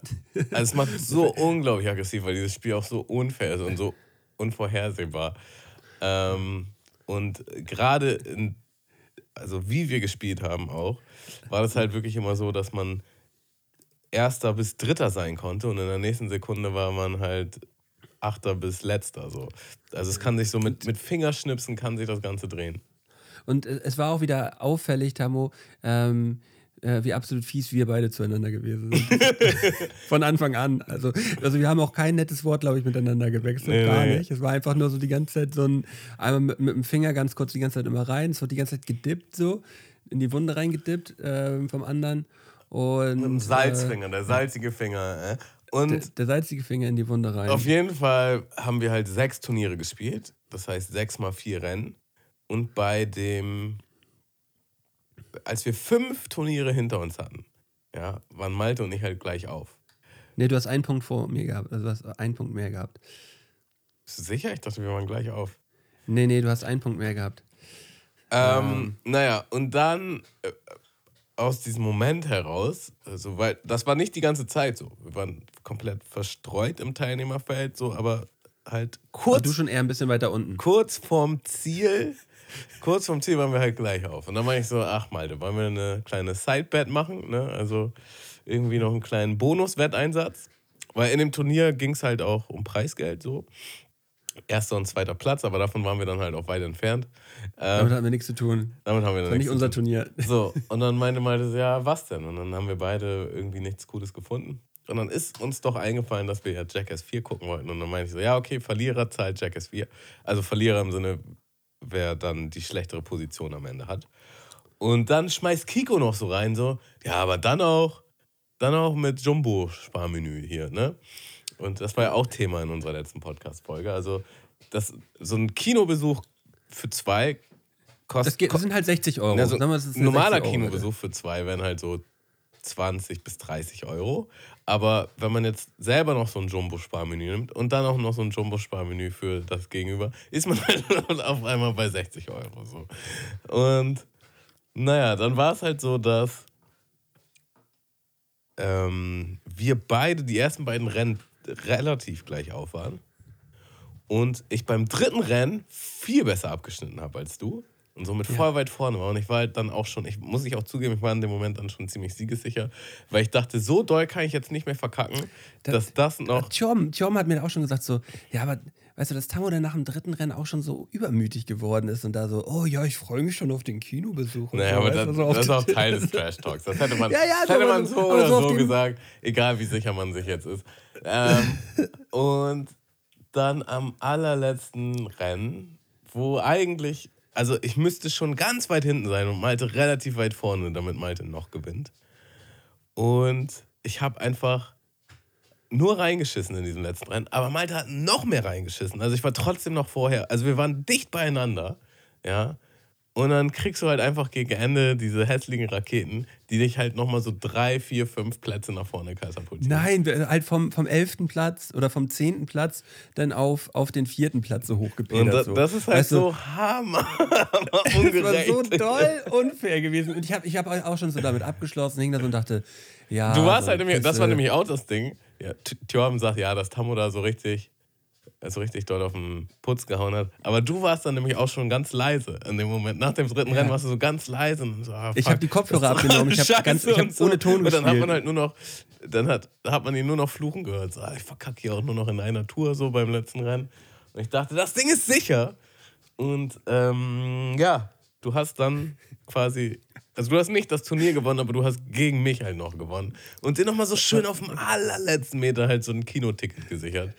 [SPEAKER 3] Also es macht so unglaublich aggressiv, weil dieses Spiel auch so unfair ist und so unvorhersehbar. Ähm, und gerade, in- also wie wir gespielt haben auch, war das halt wirklich immer so, dass man Erster bis Dritter sein konnte und in der nächsten Sekunde war man halt Achter bis Letzter. So. Also es kann sich so mit, mit Fingerschnipsen kann sich das Ganze drehen.
[SPEAKER 1] Und äh, es war auch wieder auffällig, Tamo, ähm, äh, wie absolut fies wir beide zueinander gewesen sind. Von Anfang an. Also, also wir haben auch kein nettes Wort, glaube ich, miteinander gewechselt.
[SPEAKER 3] Nee,
[SPEAKER 1] gar
[SPEAKER 3] nee.
[SPEAKER 1] nicht. Es war einfach nur so die ganze Zeit so ein, einmal mit, mit dem Finger ganz kurz die ganze Zeit immer rein. Es wird die ganze Zeit gedippt so, in die Wunde reingedippt ähm, vom anderen. Und,
[SPEAKER 3] Ein Salzfinger, der salzige Finger. Äh.
[SPEAKER 1] Äh,
[SPEAKER 3] Und
[SPEAKER 1] der, der salzige Finger in die Wunde rein.
[SPEAKER 3] Auf jeden Fall haben wir halt sechs Turniere gespielt. Das heißt sechs mal vier Rennen. Und bei dem, als wir fünf Turniere hinter uns hatten, ja, waren Malte und ich halt gleich auf.
[SPEAKER 1] Nee, du hast einen Punkt vor mir gehabt. Also du hast einen Punkt mehr gehabt.
[SPEAKER 3] Bist du sicher? Ich dachte, wir waren gleich auf.
[SPEAKER 1] Nee, nee, du hast einen Punkt mehr gehabt.
[SPEAKER 3] Ähm, naja, und dann äh, aus diesem Moment heraus, also, weil das war nicht die ganze Zeit so. Wir waren komplett verstreut im Teilnehmerfeld, so, aber halt kurz
[SPEAKER 1] du schon eher ein bisschen weiter unten.
[SPEAKER 3] kurz vorm Ziel, kurz vorm Ziel waren wir halt gleich auf. Und dann war ich so, ach Malte, wollen wir eine kleine Sidebet machen? Ne? Also irgendwie noch einen kleinen Bonus-Wetteinsatz. Weil in dem Turnier ging es halt auch um Preisgeld so. Erster und zweiter Platz, aber davon waren wir dann halt auch weit entfernt. Ähm,
[SPEAKER 1] Damit hatten wir nichts zu tun.
[SPEAKER 3] damit haben wir
[SPEAKER 1] Das
[SPEAKER 3] dann
[SPEAKER 1] war nicht
[SPEAKER 3] nichts
[SPEAKER 1] unser. Turnier.
[SPEAKER 3] So, und dann meinte Malte so, ja, was denn? Und dann haben wir beide irgendwie nichts Cooles gefunden. Und dann ist uns doch eingefallen, dass wir ja Jackass 4 gucken wollten. Und dann meinte ich so, ja, okay, Verlierer zahlt Jackass 4. Also Verlierer im Sinne, wer dann die schlechtere Position am Ende hat. Und dann schmeißt Kiko noch so rein, so, ja, aber dann auch, dann auch mit Jumbo-Sparmenü hier, ne? Und das war ja auch Thema in unserer letzten Podcast-Folge. Also, das, so ein Kinobesuch für zwei kostet.
[SPEAKER 1] Das, geht, das sind halt 60 Euro.
[SPEAKER 3] Also, normaler
[SPEAKER 1] 60 Euro,
[SPEAKER 3] Kinobesuch für zwei wären halt so 20 bis 30 Euro. Aber wenn man jetzt selber noch so ein Jumbo-Sparmenü nimmt und dann auch noch so ein Jumbo-Sparmenü für das Gegenüber, ist man halt auf einmal bei 60 Euro. So. Und naja, dann war es halt so, dass ähm, wir beide die ersten beiden Rennen relativ gleich auf waren. Und ich beim dritten Rennen viel besser abgeschnitten habe als du. Und somit voll weit vorne war. Und ich war halt dann auch schon, ich muss ich auch zugeben, ich war in dem Moment dann schon ziemlich siegessicher, weil ich dachte, so doll kann ich jetzt nicht mehr verkacken, dass das noch.
[SPEAKER 1] Tjom, Tjom hat mir auch schon gesagt, so, ja, aber weißt du, dass Tammo dann nach dem dritten Rennen auch schon so übermütig geworden ist und da so, oh ja, ich freue mich schon auf den Kinobesuch.
[SPEAKER 3] Naja,
[SPEAKER 1] so,
[SPEAKER 3] aber das,
[SPEAKER 1] so auf
[SPEAKER 3] das ist auch Teil des Trash Talks. Das hätte man,
[SPEAKER 1] Ja, ja,
[SPEAKER 3] das hätte man
[SPEAKER 1] so-
[SPEAKER 3] so
[SPEAKER 1] aber
[SPEAKER 3] oder
[SPEAKER 1] so
[SPEAKER 3] so gesagt, egal wie sicher man sich jetzt ist. Ähm, und dann am allerletzten Rennen, wo eigentlich, also ich müsste schon ganz weit hinten sein und Malte relativ weit vorne, damit Malte noch gewinnt. Und ich habe einfach nur reingeschissen in diesem letzten Rennen, aber Malte hat noch mehr reingeschissen. Also ich war trotzdem noch vorher, also wir waren dicht beieinander. Ja. Und dann kriegst du halt einfach gegen Ende diese hässlichen Raketen, die dich halt nochmal so drei, vier, fünf Plätze nach vorne katapultieren.
[SPEAKER 1] Nein, halt vom, vom 11. Platz oder vom 10. Platz dann auf, auf den vierten Platz so
[SPEAKER 3] Und
[SPEAKER 1] hochgepedert.
[SPEAKER 3] da,
[SPEAKER 1] so.
[SPEAKER 3] das ist halt
[SPEAKER 1] Weißt
[SPEAKER 3] so hammer, hammer
[SPEAKER 1] Das war so doll unfair gewesen. Und ich habe ich hab auch schon so damit abgeschlossen, hing da so und dachte, ja.
[SPEAKER 3] Du warst halt nämlich, das war nämlich auch das Ding. Ja, Thorben sagt, ja, dass Tammo da so richtig, so richtig doll auf den Putz gehauen hat. Aber du warst dann nämlich auch schon ganz leise in dem Moment. Nach dem dritten Rennen warst du so ganz leise. Und so, ah,
[SPEAKER 1] Ich
[SPEAKER 3] fuck,
[SPEAKER 1] hab die Kopfhörer abgenommen, ich hab
[SPEAKER 3] scheiße
[SPEAKER 1] ganz- ich hab
[SPEAKER 3] und so.
[SPEAKER 1] ohne Ton
[SPEAKER 3] Und dann hat
[SPEAKER 1] gespielt.
[SPEAKER 3] man halt nur noch, dann hat, hat man ihn nur noch fluchen gehört. So, ah, ich verkacke hier auch nur noch in einer Tour so beim letzten Rennen. Und ich dachte, das Ding ist sicher. Und ähm, ja, du hast dann quasi, also du hast nicht das Turnier gewonnen, aber du hast gegen mich halt noch gewonnen. Und dir nochmal so schön auf dem allerletzten Meter halt so ein Kinoticket gesichert.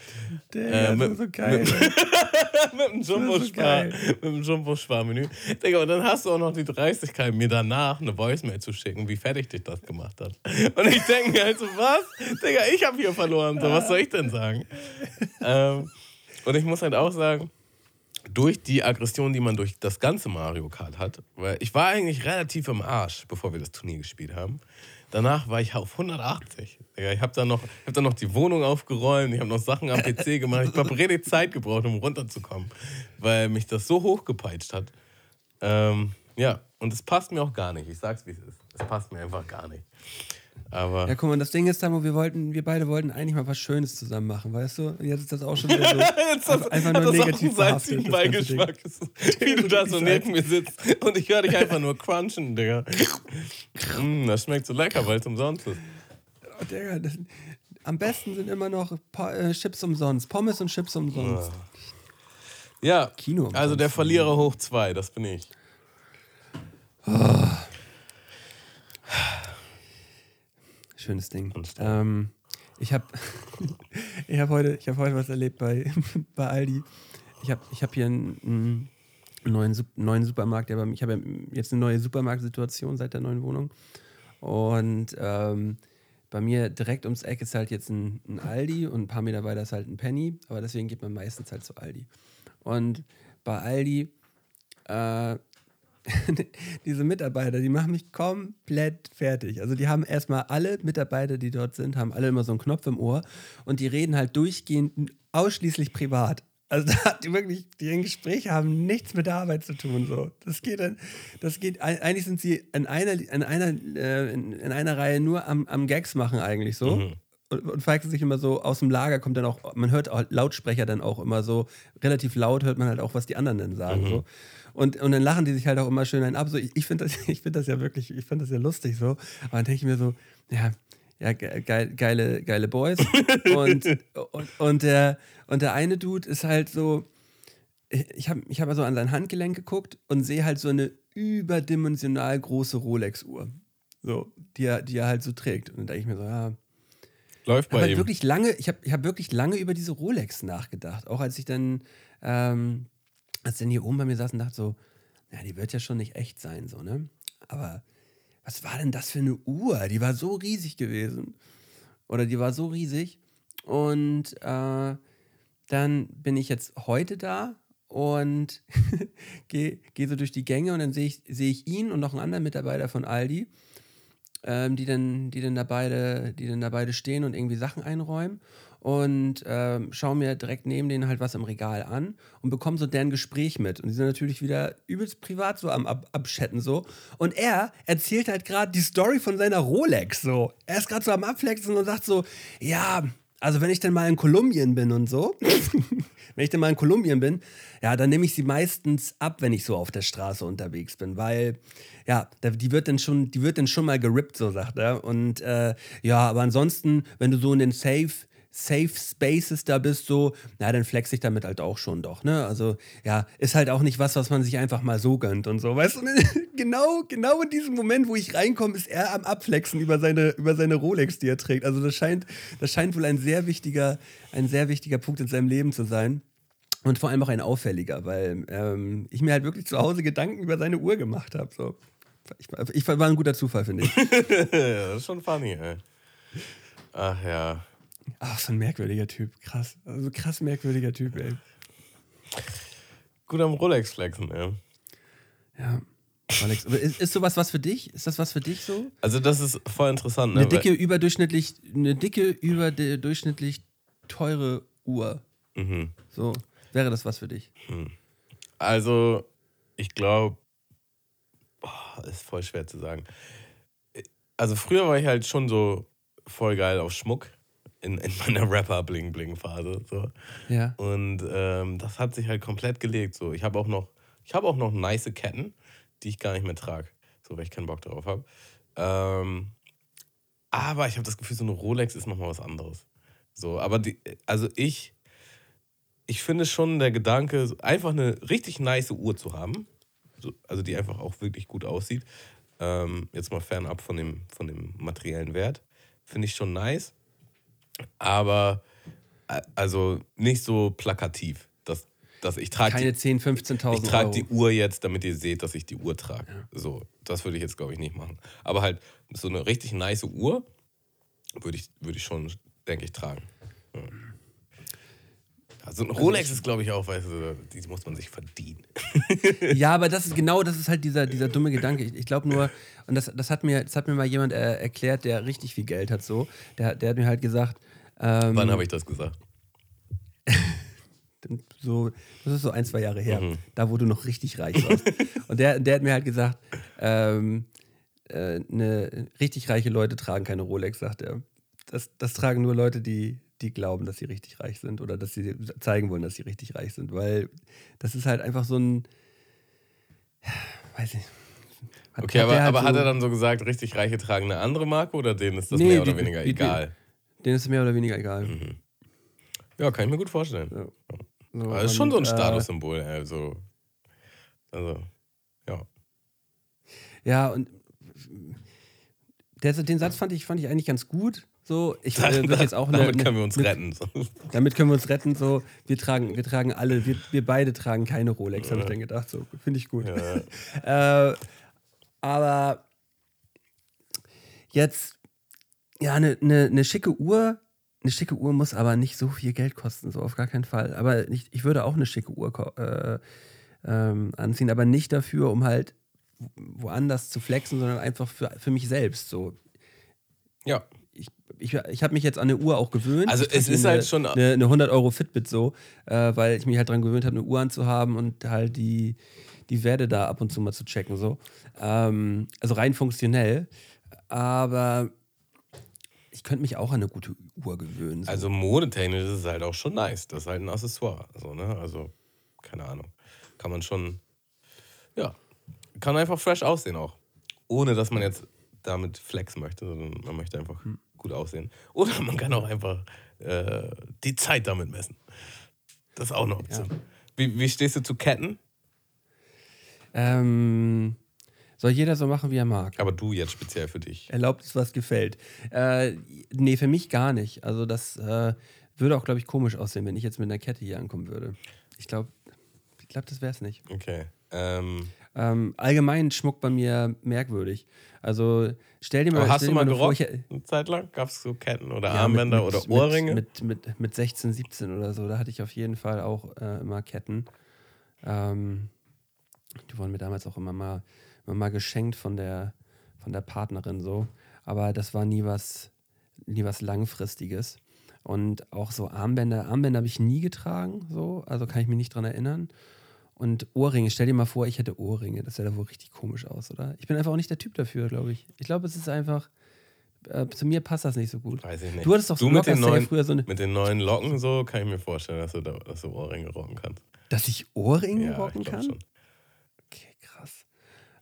[SPEAKER 1] Digga,
[SPEAKER 3] Äh, mit-
[SPEAKER 1] ist so geil.
[SPEAKER 3] mit dem
[SPEAKER 1] so
[SPEAKER 3] Jumbo-Spar,
[SPEAKER 1] geil.
[SPEAKER 3] mit dem Jumbo-Spar-Menü. Digga, und dann hast du auch noch die Dreistigkeit, mir danach eine Voicemail zu schicken, wie fertig dich das gemacht hat. Und ich denke mir halt so, was? Digga, ich habe hier verloren. So, was soll ich denn sagen? ähm, und ich muss halt auch sagen, durch die Aggression, die man durch das ganze Mario Kart hat, weil ich war eigentlich relativ im Arsch, bevor wir das Turnier gespielt haben. Danach war ich auf 180. Digga, Ich habe dann, noch- hab dann noch die Wohnung aufgeräumt, ich habe noch Sachen am PC gemacht. Ich habe richtig Zeit gebraucht, um runterzukommen, weil mich das so hochgepeitscht hat. Ähm, ja, und es passt mir auch gar nicht. Ich sag's, wie es ist. Es passt mir einfach gar nicht. Aber
[SPEAKER 1] Ja, guck mal, das Ding ist, Tamo, wir wollten, wir beide wollten eigentlich mal was Schönes zusammen machen, weißt du? Und jetzt ist das auch schon wieder so
[SPEAKER 3] Jetzt
[SPEAKER 1] einfach, einfach
[SPEAKER 3] hat
[SPEAKER 1] nur
[SPEAKER 3] das auch
[SPEAKER 1] negativ
[SPEAKER 3] einen salzigen
[SPEAKER 1] behaftet. das.
[SPEAKER 3] Beigeschmack. Wie du da so neben mir sitzt und ich höre dich einfach nur crunchen, Digga. Mm, das schmeckt so lecker, weil es umsonst ist.
[SPEAKER 1] Oh, Digga, das, am besten sind immer noch Pa- äh, Chips umsonst. Pommes und Chips umsonst.
[SPEAKER 3] Ja,
[SPEAKER 1] Kino umsonst.
[SPEAKER 3] also der Verlierer hoch zwei, das bin ich.
[SPEAKER 1] Schönes Ding. Ähm, ich habe ich hab heute, ich hab heute was erlebt bei, bei Aldi. Ich habe ich hab hier einen, einen neuen, neuen Supermarkt. Der bei mir- Ich habe jetzt eine neue Supermarktsituation seit der neuen Wohnung. Und ähm, bei mir direkt ums Eck ist halt jetzt ein, ein Aldi und ein paar Meter weiter ist halt ein Penny. Aber deswegen geht man meistens halt zu Aldi. Und bei Aldi äh, diese Mitarbeiter, die machen mich komplett fertig. Also die haben erstmal alle Mitarbeiter, die dort sind, haben alle immer so einen Knopf im Ohr und die reden halt durchgehend ausschließlich privat. Also da hat die wirklich, die Gespräche haben nichts mit der Arbeit zu tun. So. Das geht dann, das geht, eigentlich sind sie in einer, in einer, äh, in, in einer Reihe nur am, am Gags machen eigentlich so.
[SPEAKER 3] Mhm.
[SPEAKER 1] Und, und fragt sich immer so, aus dem Lager kommt dann auch, man hört auch Lautsprecher dann auch immer so, relativ laut hört man halt auch, was die anderen dann sagen. So. Und, und dann lachen die sich halt auch immer schön ein ab. So, ich ich finde das, ich find das ja wirklich, ich finde das ja lustig so. Aber dann denke ich mir so, ja, ja, ge geil, geile, geile Boys. und, und, und, der, und der eine Dude ist halt so, ich- habe ich hab mal so an sein Handgelenk geguckt und sehe halt so eine überdimensional große Rolex-Uhr. So, die er, die er halt so trägt. Und dann denke ich mir so, ja,
[SPEAKER 3] Läuft bei
[SPEAKER 1] halt
[SPEAKER 3] ihm.
[SPEAKER 1] wirklich lange, ich habe ich hab wirklich lange über diese Rolex nachgedacht. Auch als ich dann, ähm, als dann hier oben bei mir saß und dachte so, ja, die wird ja schon nicht echt sein, so, ne? Aber was war denn das für eine Uhr? Die war so riesig gewesen. Oder die war so riesig. Und äh, dann bin ich jetzt heute da und gehe geh so durch die Gänge und dann sehe ich, seh ich ihn und noch einen anderen Mitarbeiter von Aldi ähm, die, dann, die, dann da die dann da beide stehen und irgendwie Sachen einräumen und ähm, schaue mir direkt neben denen halt was im Regal an und bekomme so deren Gespräch mit. Und die sind natürlich wieder übelst privat so am Ab Abchatten so. Und er erzählt halt gerade die Story von seiner Rolex so. Er ist gerade so am Abflexen und sagt so, ja, also wenn ich dann mal in Kolumbien bin und so, wenn ich dann mal in Kolumbien bin, ja, dann nehme ich sie meistens ab, wenn ich so auf der Straße unterwegs bin, weil ja, die wird dann schon, die wird dann schon mal gerippt, so sagt er. Und äh, ja, aber ansonsten, wenn du so in den Safe Safe Spaces da bist, so, na, dann flex ich damit halt auch schon doch, ne? Also, ja, ist halt auch nicht was, was man sich einfach mal so gönnt und so, weißt du? genau, genau in diesem Moment, wo ich reinkomme, ist er am Abflexen über seine, über seine Rolex, die er trägt. Also, das scheint, das scheint wohl ein sehr wichtiger, ein sehr wichtiger Punkt in seinem Leben zu sein. Und vor allem auch ein auffälliger, weil ähm, ich mir halt wirklich zu Hause Gedanken über seine Uhr gemacht habe. So. Ich, ich war ein guter Zufall, finde ich.
[SPEAKER 3] das ist schon funny, ey. Ach ja.
[SPEAKER 1] Ach, so ein merkwürdiger Typ. Krass. Also krass merkwürdiger Typ, ey.
[SPEAKER 3] Gut am Rolex flexen, ey.
[SPEAKER 1] Ja. Aber ist, ist sowas was für dich? Ist das was für dich so?
[SPEAKER 3] Also das ist voll interessant. Ne?
[SPEAKER 1] Eine dicke, überdurchschnittlich, eine dicke, überdurchschnittlich teure Uhr.
[SPEAKER 3] Mhm.
[SPEAKER 1] So, wäre das was für dich?
[SPEAKER 3] Also, ich glaube, ist voll schwer zu sagen. Also früher war ich halt schon so voll geil auf Schmuck in, in meiner Rapper-Bling-Bling-Phase. So.
[SPEAKER 1] Ja.
[SPEAKER 3] Und ähm, das hat sich halt komplett gelegt. So. Ich habe auch noch, ich habe auch noch nice Ketten, die ich gar nicht mehr trage. So, weil ich keinen Bock darauf habe. Ähm, aber ich habe das Gefühl, so eine Rolex ist nochmal was anderes. So, aber die, also ich, ich finde schon der Gedanke, einfach eine richtig nice Uhr zu haben, so, also die einfach auch wirklich gut aussieht, ähm, jetzt mal fernab von dem, von dem materiellen Wert, finde ich schon nice. Aber äh, also nicht so plakativ. Dass, dass ich trage
[SPEAKER 1] Keine
[SPEAKER 3] die,
[SPEAKER 1] 10, 15.000
[SPEAKER 3] ich trage
[SPEAKER 1] Euro.
[SPEAKER 3] die Uhr jetzt, damit ihr seht, dass ich die Uhr trage. So, das würde ich jetzt, glaube ich, nicht machen. Aber halt so eine richtig nice Uhr würde ich, würde ich schon, denke ich, tragen. Ja. Also ein Rolex ist, glaube ich, auch, weißt du, die muss man sich verdienen.
[SPEAKER 1] Ja, aber das ist genau, das ist halt dieser, dieser dumme Gedanke. Ich, ich glaube nur, und das, das, hat mir, das hat mir mal jemand äh, erklärt, der richtig viel Geld hat, so. Der, der hat mir halt gesagt, ähm,
[SPEAKER 3] Wann habe ich das gesagt?
[SPEAKER 1] so, das ist so ein, zwei Jahre her,
[SPEAKER 3] Mhm.
[SPEAKER 1] da wo du noch richtig reich warst. und der, der hat mir halt gesagt, ähm, äh, ne, richtig reiche Leute tragen keine Rolex, sagt er. Das, das tragen nur Leute, die, die glauben, dass sie richtig reich sind oder dass sie zeigen wollen, dass sie richtig reich sind, weil das ist halt einfach so ein, weiß ich. Hat,
[SPEAKER 3] Okay, aber,
[SPEAKER 1] der halt
[SPEAKER 3] aber hat
[SPEAKER 1] so-
[SPEAKER 3] er dann so gesagt, richtig Reiche tragen eine andere Marke oder denen ist das
[SPEAKER 1] Nee,
[SPEAKER 3] mehr oder
[SPEAKER 1] die-
[SPEAKER 3] weniger
[SPEAKER 1] die-
[SPEAKER 3] egal?
[SPEAKER 1] Denen ist es mehr oder weniger egal.
[SPEAKER 3] Mhm. Ja, kann ich mir gut vorstellen.
[SPEAKER 1] So,
[SPEAKER 3] Aber das ist schon so ein
[SPEAKER 1] äh,
[SPEAKER 3] Statussymbol, also. Also, ja.
[SPEAKER 1] Ja, und der, den Satz fand ich, fand ich eigentlich ganz gut. So, ich äh, würde jetzt auch
[SPEAKER 3] Damit
[SPEAKER 1] eine-
[SPEAKER 3] können wir uns
[SPEAKER 1] mit-
[SPEAKER 3] retten. So.
[SPEAKER 1] Damit können wir uns retten. So, wir tragen, wir tragen alle, wir, wir beide tragen keine Rolex, habe ich
[SPEAKER 3] Ja.
[SPEAKER 1] dann gedacht. So, finde ich gut.
[SPEAKER 3] Ja.
[SPEAKER 1] Äh, aber jetzt, ja, eine ne, ne schicke Uhr, eine schicke Uhr muss aber nicht so viel Geld kosten, so auf gar keinen Fall. Aber ich, ich würde auch eine schicke Uhr äh, ähm, anziehen, aber nicht dafür, um halt woanders zu flexen, sondern einfach für, für mich selbst. So,
[SPEAKER 3] ja.
[SPEAKER 1] ich, ich, ich habe mich jetzt an eine Uhr auch gewöhnt.
[SPEAKER 3] Also es ist
[SPEAKER 1] eine,
[SPEAKER 3] halt schon-
[SPEAKER 1] Eine, eine 100 Euro Fitbit so, äh, weil ich mich halt dran gewöhnt habe, eine Uhr anzuhaben und halt die, die Werte da ab und zu mal zu checken. So. Ähm, also rein funktionell. Aber ich könnte mich auch an eine gute Uhr gewöhnen. So.
[SPEAKER 3] Also modetechnisch ist es halt auch schon nice. Das ist halt ein Accessoire. So, ne? Also, keine Ahnung. Kann man schon, ja, kann einfach fresh aussehen auch. Ohne dass man jetzt damit flexen möchte, sondern man möchte einfach
[SPEAKER 1] Hm.
[SPEAKER 3] gut aussehen. Oder man kann auch einfach äh, die Zeit damit messen. Das ist auch eine Option. Wie, wie stehst du zu Ketten?
[SPEAKER 1] ähm, soll jeder so machen, wie er mag.
[SPEAKER 3] Aber du jetzt speziell für dich.
[SPEAKER 1] Erlaubt es, was gefällt. Äh, nee, für mich gar nicht. Also das äh, würde auch, glaube ich, komisch aussehen, wenn ich jetzt mit einer Kette hier ankommen würde. Ich glaube, ich glaube, das wäre es nicht.
[SPEAKER 3] Okay. Ähm,
[SPEAKER 1] Ähm, allgemein Schmuck bei mir merkwürdig. Also stell dir mal,
[SPEAKER 3] aber hast du mal
[SPEAKER 1] vor,
[SPEAKER 3] gerockt?
[SPEAKER 1] ich-
[SPEAKER 3] Eine Zeit lang? Gab es so Ketten oder
[SPEAKER 1] Ja,
[SPEAKER 3] Armbänder
[SPEAKER 1] mit,
[SPEAKER 3] oder
[SPEAKER 1] mit,
[SPEAKER 3] Ohrringe?
[SPEAKER 1] Mit, mit, mit, mit 16, 17 oder so, da hatte ich auf jeden Fall auch äh, immer Ketten. Ähm, die wurden mir damals auch immer mal, mal geschenkt von der, von der Partnerin so. Aber das war nie was, nie was Langfristiges. Und auch so Armbänder, Armbänder habe ich nie getragen, so, also kann ich mich nicht dran erinnern. Und Ohrringe, stell dir mal vor, ich hätte Ohrringe. Das sähe da wohl richtig komisch aus, oder? Ich bin einfach auch nicht der Typ dafür, glaube ich. Ich glaube, es ist einfach, äh, zu mir passt das nicht so gut.
[SPEAKER 3] Weiß ich nicht.
[SPEAKER 1] Du hattest doch so
[SPEAKER 3] du mit den, neuen,
[SPEAKER 1] früher so eine.
[SPEAKER 3] mit den neuen Locken so kann ich mir vorstellen, dass du, da, dass du Ohrringe rocken kannst.
[SPEAKER 1] Dass ich Ohrringe
[SPEAKER 3] Ja,
[SPEAKER 1] rocken
[SPEAKER 3] ich
[SPEAKER 1] kann?
[SPEAKER 3] schon.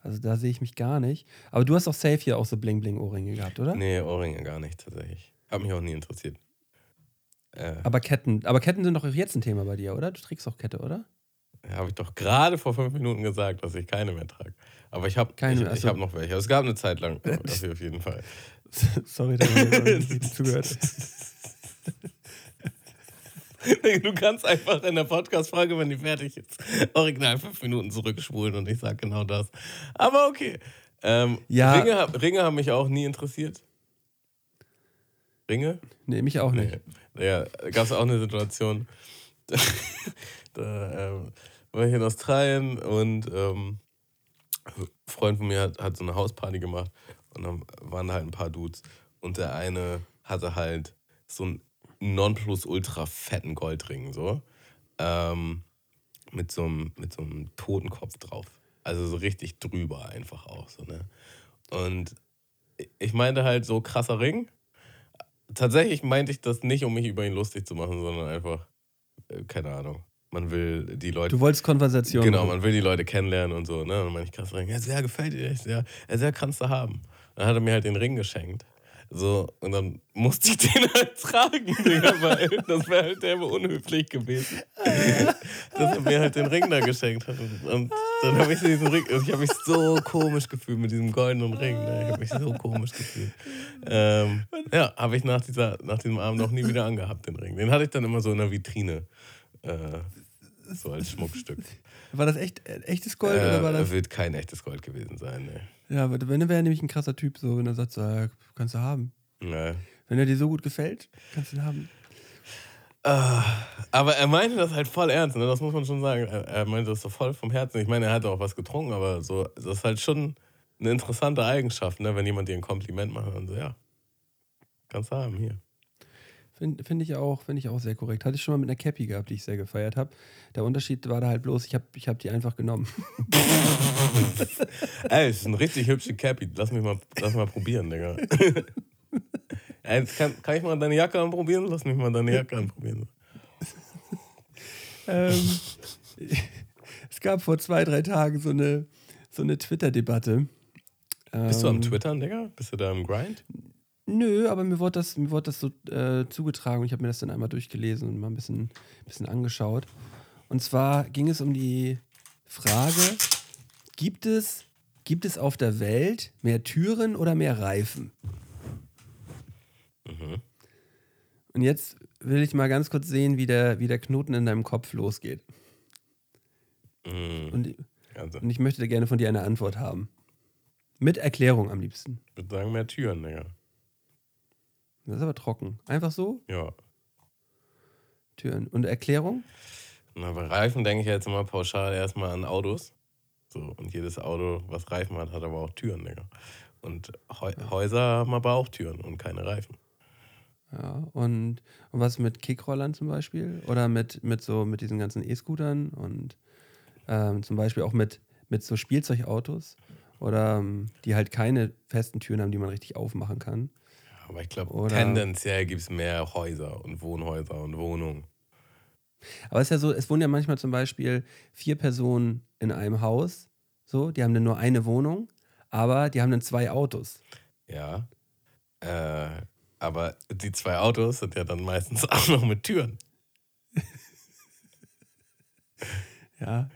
[SPEAKER 1] Also da sehe ich mich gar nicht. Aber du hast doch safe hier auch so Bling-Bling-Ohrringe gehabt, oder?
[SPEAKER 3] Nee, Ohrringe gar nicht tatsächlich. Hat mich auch nie interessiert. Äh,
[SPEAKER 1] Aber Ketten. Aber Ketten sind doch jetzt ein Thema bei dir, oder? Du trägst auch Kette, oder?
[SPEAKER 3] habe ich doch gerade vor fünf Minuten gesagt, dass ich keine mehr trage. Aber ich habe ich, ich
[SPEAKER 1] achso.
[SPEAKER 3] hab noch welche. Es gab eine Zeit lang dafür auf jeden Fall.
[SPEAKER 1] Sorry, dass ich nicht zugehört
[SPEAKER 3] Du kannst einfach in der Podcast-Frage, wenn die fertig ist, original fünf Minuten zurückspulen und ich sage genau das. Aber okay. Ähm,
[SPEAKER 1] Ja.
[SPEAKER 3] Ringe, Ringe haben mich auch nie interessiert. Ringe?
[SPEAKER 1] Nee, mich auch nicht.
[SPEAKER 3] Nee. Ja, gab es auch eine Situation, da ähm, war ich in Australien und ähm, ein Freund von mir hat, hat so eine Hausparty gemacht und dann waren da halt ein paar Dudes. Und der eine hatte halt so einen nonplus-ultra fetten Goldring, so. Ähm, mit so einem, mit so einem Totenkopf drauf. Also so richtig drüber einfach auch so, ne? Und ich meinte halt so krasser Ring. Tatsächlich meinte ich das nicht, um mich über ihn lustig zu machen, sondern einfach, äh, keine Ahnung. Man will die Leute.
[SPEAKER 1] Du wolltest Konversation.
[SPEAKER 3] Genau, man will die Leute kennenlernen und so, ne? Und dann meinte ich krasser Ring. Ja, sehr gefällt dir ja, sehr kannst du haben. Dann hat er mir halt den Ring geschenkt. So, und dann musste ich den halt tragen, Digga, weil das wäre halt derbe unhöflich gewesen. dass er mir halt den Ring da geschenkt hat. Und, dann habe ich diesen Ring, ich habe mich so komisch gefühlt mit diesem goldenen Ring. Ne? Ich habe mich so komisch gefühlt. Ähm, ja, habe ich nach, dieser, nach diesem Abend noch nie wieder angehabt, den Ring. Den hatte ich dann immer so in der Vitrine. Äh, so als Schmuckstück.
[SPEAKER 1] War das echt äh, echtes Gold
[SPEAKER 3] Äh,
[SPEAKER 1] oder war das?
[SPEAKER 3] Wird kein echtes Gold gewesen sein, ne.
[SPEAKER 1] Ja, aber wenn er wäre nämlich ein krasser Typ, so, wenn er sagt, so, ja, kannst du haben.
[SPEAKER 3] Ne.
[SPEAKER 1] Wenn er dir so gut gefällt, kannst du ihn haben.
[SPEAKER 3] Ah, Aber er meinte das halt voll ernst, ne? das muss man schon sagen. Er, er meinte das so voll vom Herzen. Ich meine, er hatte auch was getrunken, aber so, das ist halt schon eine interessante Eigenschaft, ne? wenn jemand dir ein Kompliment macht und so, ja, kannst du haben hier.
[SPEAKER 1] Finde find ich, auch- find ich auch sehr korrekt. Hatte ich schon mal mit einer Cappy gehabt, die ich sehr gefeiert habe. Der Unterschied war da halt bloß, ich habe ich hab die einfach genommen.
[SPEAKER 3] Ey, ist ein richtig hübsche Cappy. Lass mich mal, lass mal probieren, Digga. Ey, kann, kann ich mal deine Jacke anprobieren? Lass mich mal deine Jacke anprobieren.
[SPEAKER 1] ähm, es gab vor zwei, drei Tagen so eine, so eine Twitter-Debatte.
[SPEAKER 3] Bist du am
[SPEAKER 1] Ähm,
[SPEAKER 3] Twittern, Digga? Bist du da im Grind?
[SPEAKER 1] Nö, aber mir wurde das, mir wurde das so äh, zugetragen und ich habe mir das dann einmal durchgelesen und mal ein bisschen, bisschen angeschaut. Und zwar ging es um die Frage, gibt es, gibt es auf der Welt mehr Türen oder mehr Reifen?
[SPEAKER 3] Mhm.
[SPEAKER 1] Und jetzt will ich mal ganz kurz sehen, wie der, wie der Knoten in deinem Kopf losgeht.
[SPEAKER 3] Mhm.
[SPEAKER 1] Und,
[SPEAKER 3] Also,
[SPEAKER 1] und ich möchte gerne von dir eine Antwort haben. Mit Erklärung am liebsten.
[SPEAKER 3] ich würde sagen, mehr Türen, Digga.
[SPEAKER 1] Das ist aber trocken. Einfach so,
[SPEAKER 3] Ja.
[SPEAKER 1] Türen. Und Erklärung?
[SPEAKER 3] Na, bei Reifen denke ich jetzt immer pauschal erstmal an Autos. So, und jedes Auto, was Reifen hat, hat aber auch Türen, Digga. Und Häu Häuser haben aber auch Türen und keine Reifen.
[SPEAKER 1] Ja, und, und was mit Kickrollern zum Beispiel? Oder mit, mit so mit diesen ganzen E-Scootern und ähm, zum Beispiel auch mit, mit so Spielzeugautos oder ähm, die halt keine festen Türen haben, die man richtig aufmachen kann.
[SPEAKER 3] Aber ich glaube, tendenziell gibt es mehr Häuser und Wohnhäuser und Wohnungen.
[SPEAKER 1] Aber es ist ja so, es wohnen ja manchmal zum Beispiel vier Personen in einem Haus, so, die haben dann nur eine Wohnung, aber die haben dann zwei Autos.
[SPEAKER 3] Ja. Äh, aber die zwei Autos sind ja dann meistens auch noch mit Türen.
[SPEAKER 1] Ja,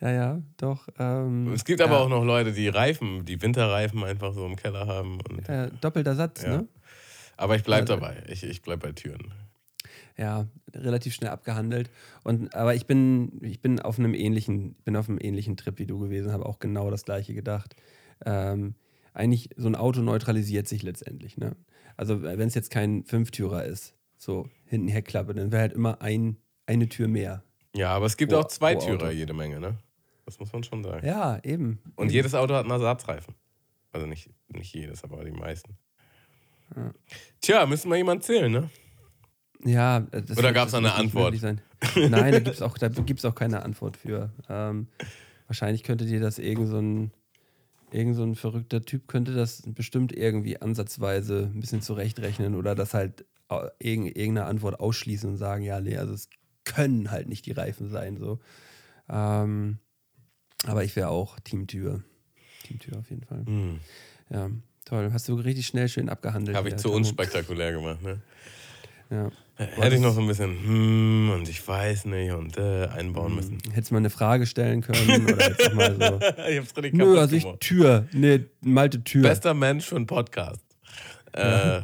[SPEAKER 1] ja, ja, doch. Ähm,
[SPEAKER 3] Es gibt
[SPEAKER 1] ja,
[SPEAKER 3] aber auch noch Leute, die Reifen, die Winterreifen einfach so im Keller haben. Und,
[SPEAKER 1] Äh, doppelter Satz,
[SPEAKER 3] Ja.
[SPEAKER 1] ne?
[SPEAKER 3] Aber ich bleib
[SPEAKER 1] Ja,
[SPEAKER 3] dabei. Ich, ich bleib bei Türen.
[SPEAKER 1] ja, relativ schnell abgehandelt. Und, aber ich bin, ich bin auf einem ähnlichen, bin auf einem ähnlichen Trip wie du gewesen, habe auch genau das gleiche gedacht. Ähm, eigentlich, so ein Auto neutralisiert sich letztendlich. Ne? Also, wenn es jetzt kein Fünftürer ist, so hinten Heckklappe, dann wäre halt immer ein, eine Tür mehr.
[SPEAKER 3] Ja, aber es gibt
[SPEAKER 1] Pro-
[SPEAKER 3] auch zwei
[SPEAKER 1] pro Auto.
[SPEAKER 3] Türer jede Menge, ne? Das muss man schon sagen.
[SPEAKER 1] Ja, eben.
[SPEAKER 3] Und
[SPEAKER 1] eben.
[SPEAKER 3] jedes Auto hat einen Ersatzreifen. Also nicht, nicht jedes, aber die meisten.
[SPEAKER 1] Ja.
[SPEAKER 3] Tja, müssen wir jemand zählen, ne?
[SPEAKER 1] Ja, äh, das
[SPEAKER 3] Oder da
[SPEAKER 1] wird
[SPEAKER 3] eine Antwort?
[SPEAKER 1] Nein, da gibt es auch, da gibt's auch keine Antwort für. Ähm, wahrscheinlich könnte dir das irgend so ein, irgend so ein verrückter Typ könnte das bestimmt irgendwie ansatzweise ein bisschen zurechtrechnen oder das halt irgend- irgendeine Antwort ausschließen und sagen, ja, nee, also es können halt nicht die Reifen sein. So. Ähm, aber ich wäre auch Teamtür. Teamtür auf jeden Fall.
[SPEAKER 3] Hm.
[SPEAKER 1] Ja, toll. Hast du richtig schnell schön abgehandelt.
[SPEAKER 3] Habe ich zu unspektakulär gemacht, ne?
[SPEAKER 1] Ja.
[SPEAKER 3] Hätte ich noch so ein bisschen, hm, und ich weiß nicht, und äh, einbauen müssen.
[SPEAKER 1] Hättest mal eine Frage stellen können oder mal so.
[SPEAKER 3] ich hab's richtig
[SPEAKER 1] Nö, also ich
[SPEAKER 3] gemacht.
[SPEAKER 1] Tür. Nee, Malte Tür.
[SPEAKER 3] Bester Mensch für einen Podcast. Äh,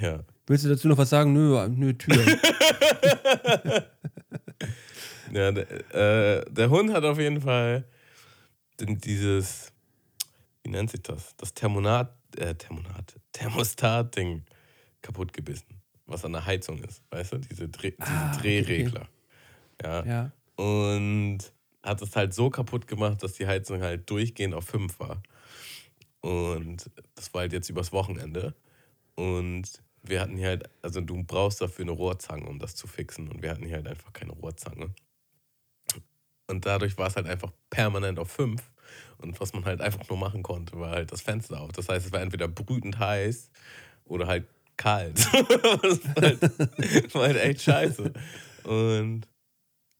[SPEAKER 3] ja.
[SPEAKER 1] Willst du dazu noch was sagen? Nö, nö, Tür.
[SPEAKER 3] Ja, der, äh, der Hund hat auf jeden Fall dieses, wie nennt sich das? Das Thermonat, äh, Thermonat, Thermostat-Ding kaputt gebissen, was an der Heizung ist, weißt du? Diese, Dreh, diese
[SPEAKER 1] Ah, okay, okay.
[SPEAKER 3] Drehregler. Ja.
[SPEAKER 1] ja.
[SPEAKER 3] Und hat es halt so kaputt gemacht, dass die Heizung halt durchgehend auf 5 war. Und das war halt jetzt übers Wochenende. Und wir hatten hier halt, also du brauchst dafür eine Rohrzange, um das zu fixen. Und wir hatten hier halt einfach keine Rohrzange. Und dadurch war es halt einfach permanent auf 5. Und was man halt einfach nur machen konnte, war halt das Fenster auf. Das heißt, es war entweder brütend heiß oder halt kalt. das war halt, war halt echt scheiße. Und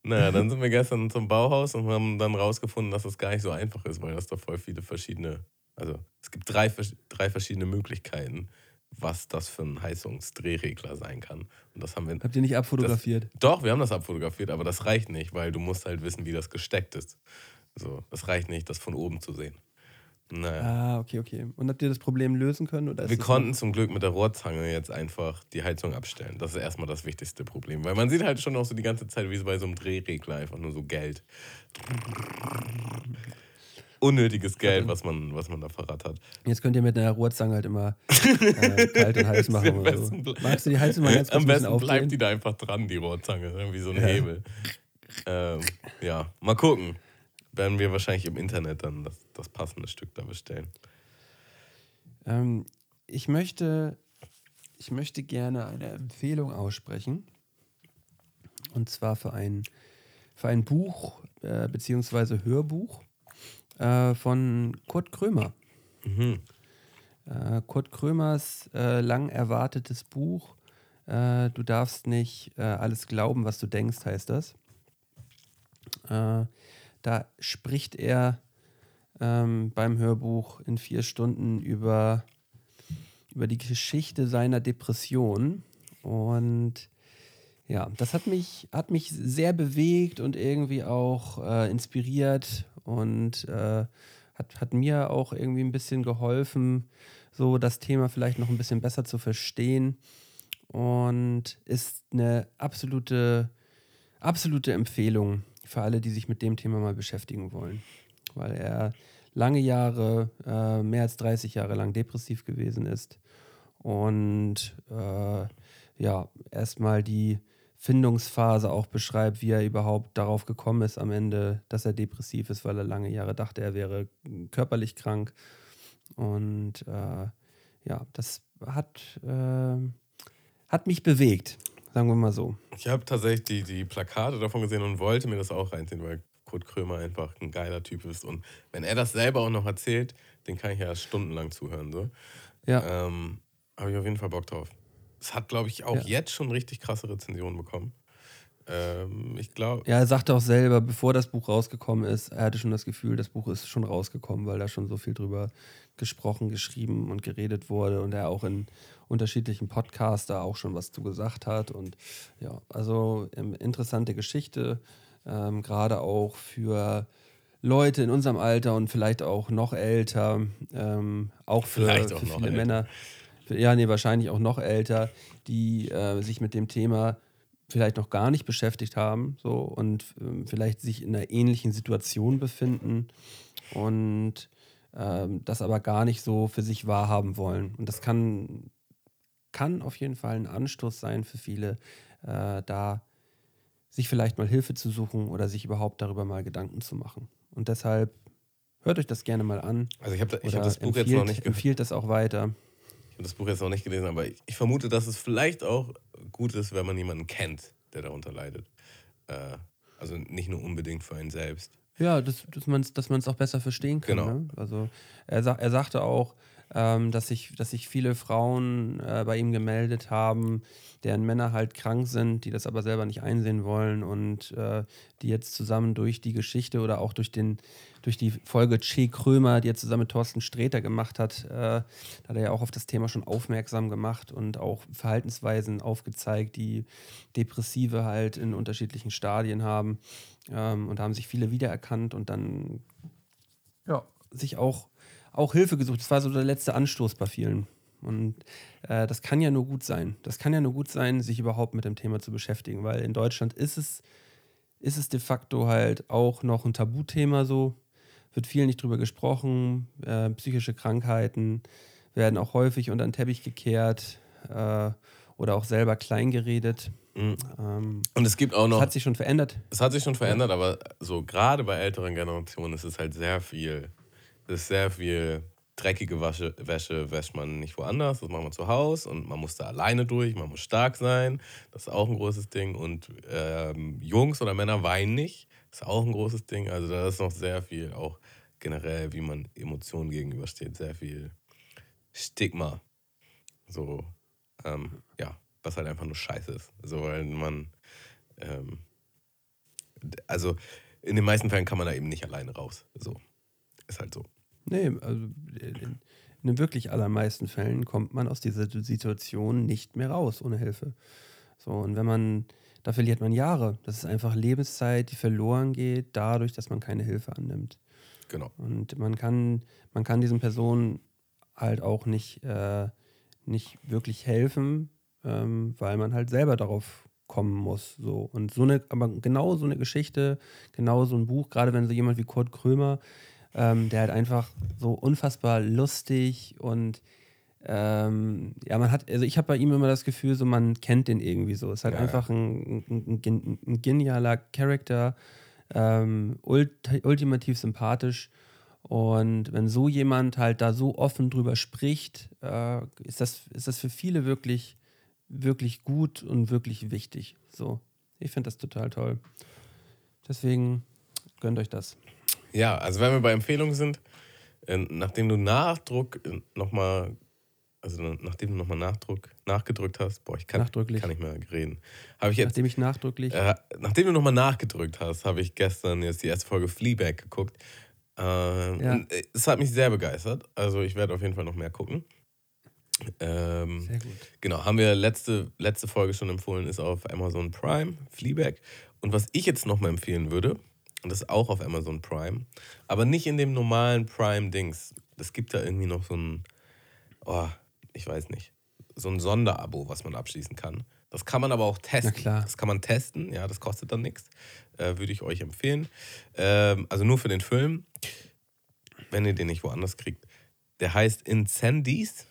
[SPEAKER 3] naja, dann sind wir gestern zum Bauhaus und haben dann rausgefunden, dass das gar nicht so einfach ist, weil das da voll viele verschiedene, also es gibt drei, drei verschiedene Möglichkeiten, was das für ein Heizungsdrehregler sein kann. Und das haben wir.
[SPEAKER 1] Habt ihr nicht abfotografiert?
[SPEAKER 3] Das, doch, wir haben das abfotografiert, aber das reicht nicht, weil du musst halt wissen, wie das gesteckt ist. So, das reicht nicht, das von oben zu sehen.
[SPEAKER 1] Naja. Ah, okay, okay. Und habt ihr das Problem lösen können? Oder
[SPEAKER 3] wir konnten noch? zum Glück mit der Rohrzange jetzt einfach die Heizung abstellen. Das ist erstmal das wichtigste Problem. Weil man sieht halt schon auch so die ganze Zeit, wie so bei so einem Drehregler einfach nur so Geld. Unnötiges Geld, was man, was man da verrattert.
[SPEAKER 1] Jetzt könnt ihr mit einer Rohrzange halt immer äh, kalt und heiß machen. Oder so. Magst du die Heizung mal ganz kurz
[SPEAKER 3] Am besten bleibt die da einfach dran, die Rohrzange. Wie so ein ja. Hebel. Ähm, ja, mal gucken werden wir wahrscheinlich im Internet dann das, das passende Stück da bestellen.
[SPEAKER 1] Ähm, ich, möchte, ich möchte gerne eine Empfehlung aussprechen. Und zwar für ein, für ein Buch äh, bzw. Hörbuch äh, von Kurt Krömer. Mhm. Äh, Kurt Krömers äh, lang erwartetes Buch. Äh, du darfst nicht äh, alles glauben, was du denkst, heißt das. Da spricht er ähm, beim Hörbuch in vier Stunden über, über die Geschichte seiner Depression. Und ja, das hat mich, hat mich sehr bewegt und irgendwie auch äh, inspiriert und äh, hat, hat mir auch irgendwie ein bisschen geholfen, so das Thema vielleicht noch ein bisschen besser zu verstehen. Und ist eine absolute, absolute Empfehlung für alle, die sich mit dem Thema mal beschäftigen wollen. Weil er lange Jahre, äh, mehr als 30 Jahre lang depressiv gewesen ist und äh, ja, erstmal die Findungsphase auch beschreibt, wie er überhaupt darauf gekommen ist am Ende, dass er depressiv ist, weil er lange Jahre dachte, er wäre körperlich krank. Und äh, ja, das hat, äh, hat mich bewegt. Sagen wir mal so.
[SPEAKER 3] Ich habe tatsächlich die, die Plakate davon gesehen und wollte mir das auch reinziehen, weil Kurt Krömer einfach ein geiler Typ ist. Und wenn er das selber auch noch erzählt, den kann ich ja stundenlang zuhören. So. Ja. Ähm, habe ich auf jeden Fall Bock drauf. Es hat, glaube ich, auch ja. jetzt schon richtig krasse Rezensionen bekommen. Ähm, ich glaube.
[SPEAKER 1] Ja, er sagte auch selber, bevor das Buch rausgekommen ist, er hatte schon das Gefühl, das Buch ist schon rausgekommen, weil da schon so viel drüber gesprochen, geschrieben und geredet wurde und er auch in unterschiedlichen Podcasts da auch schon was zu gesagt hat. Und ja, also ähm, interessante Geschichte, ähm, gerade auch für Leute in unserem Alter und vielleicht auch noch älter, ähm, auch für, für auch viele Männer. Für, ja, nee, wahrscheinlich auch noch älter, die äh, sich mit dem Thema vielleicht noch gar nicht beschäftigt haben so und ähm, vielleicht sich in einer ähnlichen Situation befinden und ähm, das aber gar nicht so für sich wahrhaben wollen. Und das kann, kann auf jeden Fall ein Anstoß sein für viele, äh, da sich vielleicht mal Hilfe zu suchen oder sich überhaupt darüber mal Gedanken zu machen. Und deshalb hört euch das gerne mal an.
[SPEAKER 3] Also ich habe hab das Buch empfiehlt, jetzt noch nicht
[SPEAKER 1] empfiehlt das auch weiter.
[SPEAKER 3] Habe das Buch jetzt noch nicht gelesen, aber ich, ich, vermute, dass es vielleicht auch gut ist, wenn man jemanden kennt, der darunter leidet. Äh, also nicht nur unbedingt für einen selbst.
[SPEAKER 1] Ja, das, dass man es dass auch besser verstehen kann. Genau. Ne? Also er, er sagte auch, ähm, dass, sich, dass sich viele Frauen äh, bei ihm gemeldet haben, deren Männer halt krank sind, die das aber selber nicht einsehen wollen und äh, die jetzt zusammen durch die Geschichte oder auch durch, den, durch die Folge Che Krömer, die er zusammen mit Thorsten Sträter gemacht hat, äh, da hat er ja auch auf das Thema schon aufmerksam gemacht und auch Verhaltensweisen aufgezeigt, die Depressive halt in unterschiedlichen Stadien haben ähm, und da haben sich viele wiedererkannt und dann ja, sich auch auch Hilfe gesucht. Das war so der letzte Anstoß bei vielen. Und äh, das kann ja nur gut sein. Das kann ja nur gut sein, sich überhaupt mit dem Thema zu beschäftigen, weil in Deutschland ist es, ist es de facto halt auch noch ein Tabuthema so. Wird viel nicht drüber gesprochen. Äh, psychische Krankheiten werden auch häufig unter den Teppich gekehrt äh, oder auch selber kleingeredet.
[SPEAKER 3] Mhm.
[SPEAKER 1] Ähm,
[SPEAKER 3] Und es gibt auch noch.
[SPEAKER 1] das hat sich schon verändert.
[SPEAKER 3] Es hat sich schon verändert, aber so gerade bei älteren Generationen ist es halt sehr viel. Ist sehr viel dreckige Wasche, Wäsche wäscht man nicht woanders, das macht man zu Hause und man muss da alleine durch, man muss stark sein, das ist auch ein großes Ding. Und ähm, Jungs oder Männer weinen nicht, das ist auch ein großes Ding. Also da ist noch sehr viel, auch generell, wie man Emotionen gegenübersteht, sehr viel Stigma. So, ähm, ja, was halt einfach nur scheiße ist. So, weil man, ähm, also in den meisten Fällen kann man da eben nicht alleine raus. So, ist halt so.
[SPEAKER 1] Nee, also in, in den wirklich allermeisten Fällen kommt man aus dieser Situation nicht mehr raus ohne Hilfe. So, und wenn man, da verliert man Jahre. Das ist einfach Lebenszeit, die verloren geht, dadurch, dass man keine Hilfe annimmt.
[SPEAKER 3] Genau.
[SPEAKER 1] Und man kann, man kann diesen Personen halt auch nicht, äh, nicht wirklich helfen, ähm, weil man halt selber darauf kommen muss. So. Und so eine, aber genau so eine Geschichte, genau so ein Buch, gerade wenn so jemand wie Kurt Krömer, ähm, der halt einfach so unfassbar lustig und ähm, ja, man hat, also ich habe bei ihm immer das Gefühl, so man kennt den irgendwie so. Ist halt
[SPEAKER 3] Ja,
[SPEAKER 1] einfach ein, ein, ein, ein genialer Charakter, ähm, ulti ultimativ sympathisch. Und wenn so jemand halt da so offen drüber spricht, äh, ist, das, ist das für viele wirklich, wirklich gut und wirklich wichtig. So, ich finde das total toll. Deswegen gönnt euch das.
[SPEAKER 3] Ja, also wenn wir bei Empfehlungen sind, äh, nachdem du Nachdruck nochmal, also nachdem du nochmal Nachdruck nachgedrückt hast, boah, ich kann, kann nicht mehr reden, habe ich jetzt,
[SPEAKER 1] Nachdem ich nachdrücklich.
[SPEAKER 3] äh, nachdem du nochmal nachgedrückt hast, habe ich gestern jetzt die erste Folge Fleabag geguckt. Ähm,
[SPEAKER 1] Ja.
[SPEAKER 3] äh, Es hat mich sehr begeistert, also ich werde auf jeden Fall noch mehr gucken. Ähm,
[SPEAKER 1] Sehr gut.
[SPEAKER 3] Genau, haben wir letzte, letzte Folge schon empfohlen, ist auf Amazon Prime, Fleabag. Und was ich jetzt nochmal empfehlen würde, und das ist auch auf Amazon Prime, aber nicht in dem normalen Prime-Dings. Es gibt da irgendwie noch so ein, oh, ich weiß nicht, so ein Sonderabo, was man abschließen kann. Das kann man aber auch testen.
[SPEAKER 1] Na klar.
[SPEAKER 3] Das kann man testen, ja, das kostet dann nichts. Äh, würde ich euch empfehlen. Ähm, also nur für den Film, wenn ihr den nicht woanders kriegt. Der heißt Incendies,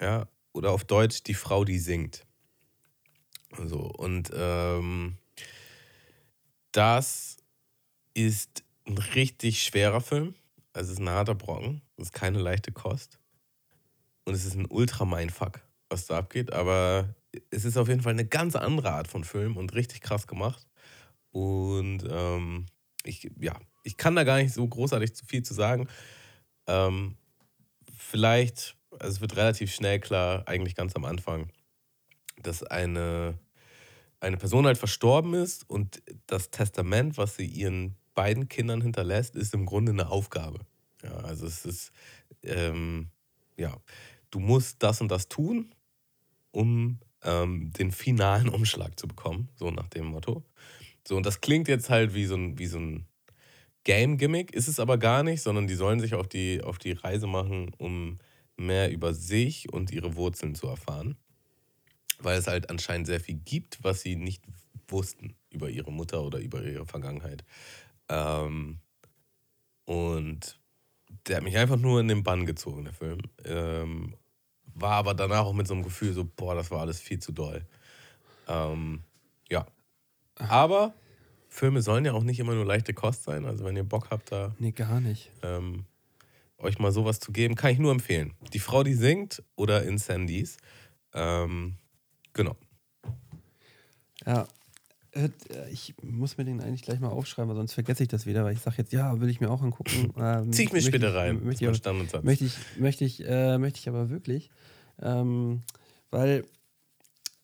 [SPEAKER 3] ja, oder auf Deutsch Die Frau, die singt. So, und ähm, das ist ein richtig schwerer Film. Also es ist ein harter Brocken. Es ist keine leichte Kost. Und es ist ein Ultra-Mindfuck, was da abgeht. Aber es ist auf jeden Fall eine ganz andere Art von Film und richtig krass gemacht. Und ähm, ich, ja, ich kann da gar nicht so großartig zu viel zu sagen. Ähm, vielleicht, also es wird relativ schnell klar, eigentlich ganz am Anfang, dass eine, eine Person halt verstorben ist und das Testament, was sie ihren beiden Kindern hinterlässt, ist im Grunde eine Aufgabe. Ja, also es ist, ähm, ja, du musst das und das tun, um ähm, den finalen Umschlag zu bekommen, so nach dem Motto. So, und das klingt jetzt halt wie so ein, wie so ein Game-Gimmick, ist es aber gar nicht, sondern die sollen sich auf die, auf die Reise machen, um mehr über sich und ihre Wurzeln zu erfahren. Weil es halt anscheinend sehr viel gibt, was sie nicht wussten über ihre Mutter oder über ihre Vergangenheit. Ähm, und der hat mich einfach nur in den Bann gezogen, der Film. Ähm, war aber danach auch mit so einem Gefühl so, boah, das war alles viel zu doll. Ähm, ja. Aber Filme sollen ja auch nicht immer nur leichte Kost sein. Also wenn ihr Bock habt, da
[SPEAKER 1] Nee, gar nicht.
[SPEAKER 3] ähm, euch mal sowas zu geben, kann ich nur empfehlen. Die Frau, die singt oder Incendies. Ähm, genau.
[SPEAKER 1] Ja. Äh, Ich muss mir den eigentlich gleich mal aufschreiben, weil sonst vergesse ich das wieder, weil ich sage jetzt, ja, will ich mir auch angucken. Ähm,
[SPEAKER 3] Zieh ich
[SPEAKER 1] möchte
[SPEAKER 3] später rein.
[SPEAKER 1] Möchte ich, aber, möchte ich, möchte ich, äh, möchte ich aber wirklich. Ähm, weil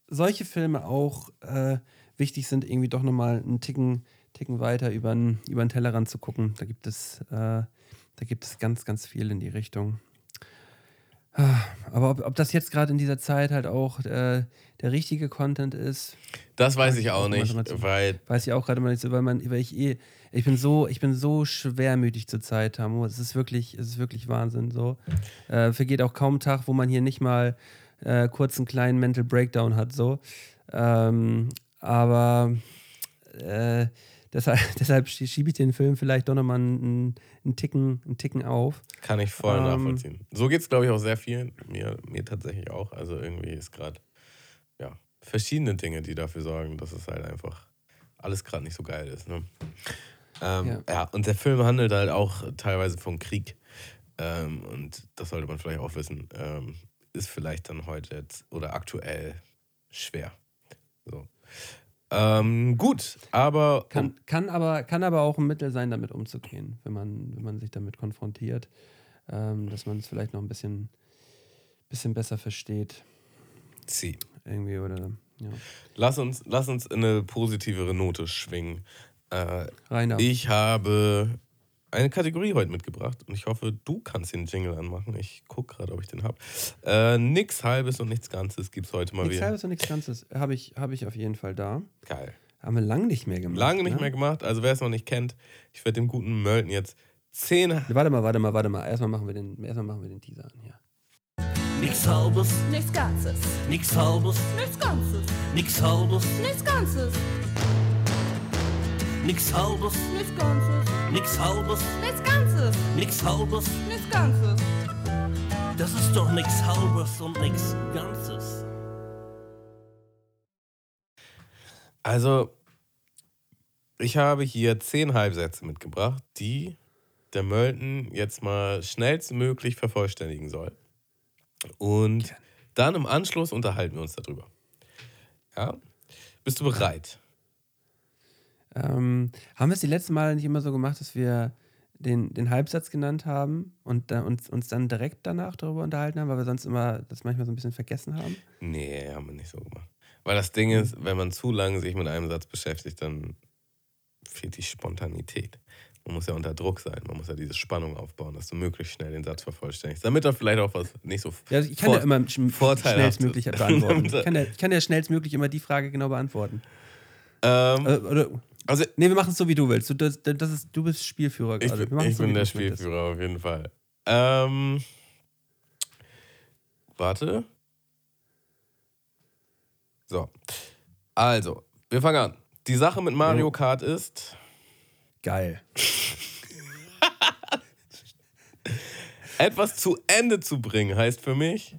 [SPEAKER 1] solche Filme auch äh, wichtig sind, irgendwie doch nochmal einen Ticken, Ticken weiter über den, über den Tellerrand zu gucken. Da gibt es, äh, da gibt es ganz, ganz viel in die Richtung. Aber ob, ob das jetzt gerade in dieser Zeit halt auch äh, der richtige Content ist,
[SPEAKER 3] Das weiß ich auch nicht,
[SPEAKER 1] zu-
[SPEAKER 3] weil
[SPEAKER 1] weiß ich auch gerade mal nicht so, weil man, weil ich eh, ich bin so, ich bin so schwermütig zur Zeit, Hamo. Es ist wirklich, es ist wirklich Wahnsinn. So äh, vergeht auch kaum ein Tag, wo man hier nicht mal äh, kurz einen kleinen Mental Breakdown hat. So, ähm, aber äh, deshalb, deshalb schie- schiebe ich den Film vielleicht doch nochmal einen, einen Ticken, einen Ticken auf.
[SPEAKER 3] kann ich voll
[SPEAKER 1] Ähm,
[SPEAKER 3] nachvollziehen. So geht es, glaube ich, auch sehr vielen. Mir, mir tatsächlich auch. Also irgendwie ist gerade, ja, verschiedene Dinge, die dafür sorgen, dass es halt einfach alles gerade nicht so geil ist. Ne? Ähm, ja. ja. und der Film handelt halt auch teilweise vom Krieg. Ähm, und das sollte man vielleicht auch wissen. Ähm, ist vielleicht dann heute jetzt oder aktuell schwer. So. Ähm, gut, aber.
[SPEAKER 1] Kann, kann, aber. kann aber auch ein Mittel sein, damit umzugehen, wenn man, wenn man sich damit konfrontiert. Ähm, dass man es vielleicht noch ein bisschen, bisschen besser versteht.
[SPEAKER 3] Sie.
[SPEAKER 1] Irgendwie, oder. Ja.
[SPEAKER 3] Lass, uns, lass uns in eine positivere Note schwingen. Äh. Ich habe eine Kategorie heute mitgebracht und ich hoffe, du kannst den Jingle anmachen. Ich gucke gerade, ob ich den habe. Äh, nix Halbes und nichts Ganzes gibt es heute mal
[SPEAKER 1] nix
[SPEAKER 3] wieder.
[SPEAKER 1] Nichts Halbes und nichts Ganzes habe ich, hab ich auf jeden Fall da.
[SPEAKER 3] Geil.
[SPEAKER 1] Haben wir lange nicht mehr gemacht.
[SPEAKER 3] Lange nicht ne? mehr gemacht. Also wer es noch nicht kennt, ich werde dem guten Mölten jetzt zehn...
[SPEAKER 1] Warte mal, warte mal, warte mal. Erstmal machen wir den, erstmal machen wir den Teaser an hier.
[SPEAKER 4] Nix halbes,
[SPEAKER 5] nichts Ganzes.
[SPEAKER 4] Nix halbes,
[SPEAKER 5] nichts Ganzes.
[SPEAKER 4] Nix halbes,
[SPEAKER 5] nichts Ganzes.
[SPEAKER 4] Nix halbes,
[SPEAKER 5] nichts Ganzes.
[SPEAKER 4] Nix halbes,
[SPEAKER 5] nichts Ganzes.
[SPEAKER 4] Nix halbes,
[SPEAKER 5] nichts Ganzes.
[SPEAKER 4] Das ist doch nix halbes und nix Ganzes.
[SPEAKER 3] Also, ich habe hier zehn Halbsätze mitgebracht, die der Mölten jetzt mal schnellstmöglich vervollständigen soll. Und dann im Anschluss unterhalten wir uns darüber. Ja? Bist du bereit?
[SPEAKER 1] Ähm, haben wir es die letzten Mal nicht immer so gemacht, dass wir den, den Halbsatz genannt haben und da, uns, uns dann direkt danach darüber unterhalten haben, weil wir sonst immer das manchmal so ein bisschen vergessen haben?
[SPEAKER 3] Nee, haben wir nicht so gemacht. Weil das Ding ist, wenn man zu lange sich mit einem Satz beschäftigt, dann fehlt die Spontanität. Man muss ja unter Druck sein. Man muss ja diese Spannung aufbauen, dass du möglichst schnell den Satz vervollständigst. Damit er vielleicht auch was nicht so
[SPEAKER 1] Ja, ich kann ja immer schnellstmöglich beantworten. ich, kann ja, ich kann ja schnellstmöglich immer die Frage genau beantworten.
[SPEAKER 3] Ähm,
[SPEAKER 1] äh, oder, also, nee, wir machen es so, wie du willst. Du, das, das ist, du bist Spielführer
[SPEAKER 3] gerade. Ich, ich so, bin der Spielführer auf jeden Fall. Ähm, warte. So. Also, wir fangen an. Die Sache mit Mario Kart ist
[SPEAKER 1] Geil.
[SPEAKER 3] Etwas zu Ende zu bringen heißt für mich.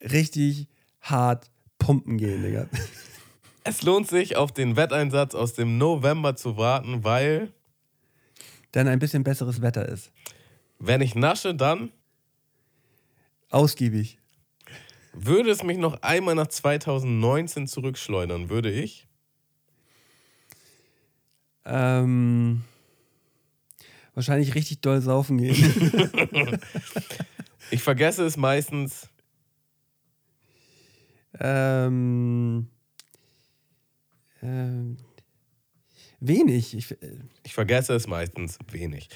[SPEAKER 1] Richtig hart pumpen gehen, Digga.
[SPEAKER 3] Es lohnt sich, auf den Wetteinsatz aus dem November zu warten, weil.
[SPEAKER 1] Dann ein bisschen besseres Wetter ist.
[SPEAKER 3] Wenn ich nasche, dann.
[SPEAKER 1] Ausgiebig.
[SPEAKER 3] Würde es mich noch einmal nach 2019 zurückschleudern, würde ich.
[SPEAKER 1] Ähm, wahrscheinlich richtig doll saufen gehen.
[SPEAKER 3] ich vergesse es meistens.
[SPEAKER 1] Ähm, ähm, wenig. Ich, äh,
[SPEAKER 3] ich vergesse es meistens wenig.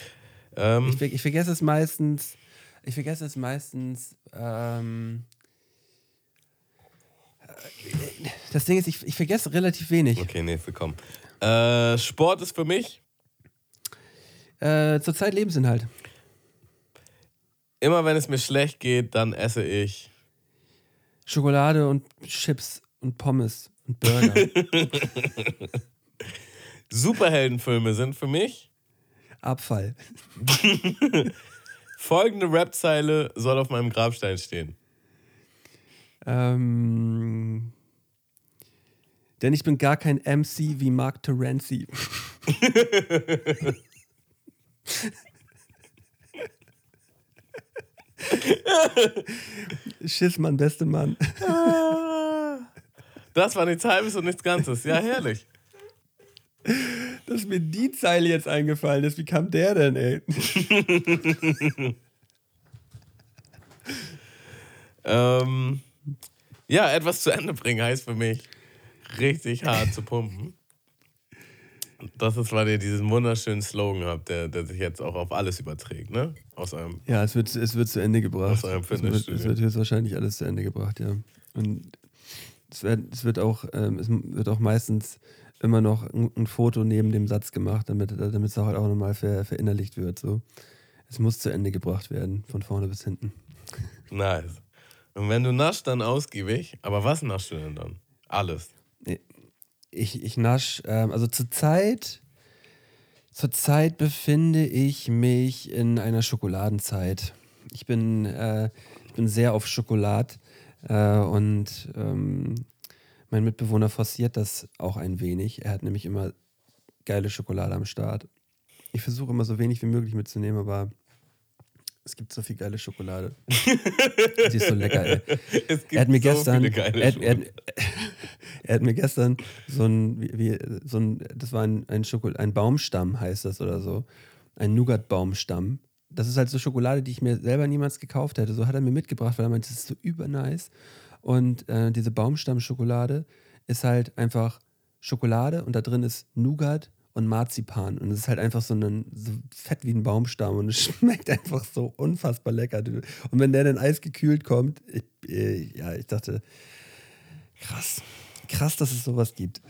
[SPEAKER 1] Ähm, ich, ich, vergesse es meistens. Ich vergesse es meistens. Ähm, äh, das Ding ist, ich, ich vergesse relativ wenig.
[SPEAKER 3] Okay, nächste, komm. Äh, Sport ist für mich?
[SPEAKER 1] Äh, zurzeit Lebensinhalt.
[SPEAKER 3] Immer wenn es mir schlecht geht, dann esse ich
[SPEAKER 1] Schokolade und Chips und Pommes und Burger.
[SPEAKER 3] Superheldenfilme sind für mich
[SPEAKER 1] Abfall.
[SPEAKER 3] Folgende Rapzeile soll auf meinem Grabstein stehen.
[SPEAKER 1] Ähm, denn ich bin gar kein MC wie Mark Terenzi. Schiss, Mann, beste Mann.
[SPEAKER 3] Das war nichts Halbes und nichts Ganzes. Ja, herrlich.
[SPEAKER 1] Dass mir die Zeile jetzt eingefallen ist. Wie kam der denn, ey?
[SPEAKER 3] ähm, ja, etwas zu Ende bringen heißt für mich richtig hart zu pumpen. Das ist, weil ihr diesen wunderschönen Slogan habt, der, der sich jetzt auch auf alles überträgt, ne? Aus eurem.
[SPEAKER 1] Ja, es wird, es wird zu Ende gebracht.
[SPEAKER 3] Aus Fitnessstudio.
[SPEAKER 1] Es wird, es wird wahrscheinlich alles zu Ende gebracht, ja. Und es wird, es wird, auch, ähm, es wird auch meistens immer noch ein, ein, Foto neben dem Satz gemacht, damit, damit es auch, auch nochmal ver, verinnerlicht wird. So. Es muss zu Ende gebracht werden, von vorne bis hinten.
[SPEAKER 3] Nice. Und wenn du naschst, dann ausgiebig. Aber was naschst du denn dann? Alles
[SPEAKER 1] ich, ich nasch, ähm, also zurzeit, zurzeit befinde ich mich in einer Schokoladenzeit. Ich bin, äh, ich bin sehr auf Schokolad. Äh, und ähm, mein Mitbewohner forciert das auch ein wenig. Er hat nämlich immer geile Schokolade am Start. Ich versuche immer so wenig wie möglich mitzunehmen, aber es gibt so viel geile Schokolade. Sie ist so lecker, ey. Er hat mir
[SPEAKER 3] so
[SPEAKER 1] gestern, er, er, er hat mir gestern so ein, wie, wie, so ein, das war ein, ein, Schokol ein Baumstamm, heißt das oder so. Ein Nougat-Baumstamm. Das ist halt so Schokolade, die ich mir selber niemals gekauft hätte. So hat er mir mitgebracht, weil er meinte, das ist so übernice. Und äh, diese Baumstamm-Schokolade ist halt einfach Schokolade und da drin ist Nougat und Marzipan. Und es ist halt einfach so, ein, so fett wie ein Baumstamm und es schmeckt einfach so unfassbar lecker. Und wenn der dann eisgekühlt kommt, ich, äh, ja, ich dachte, krass. Krass, dass es sowas gibt.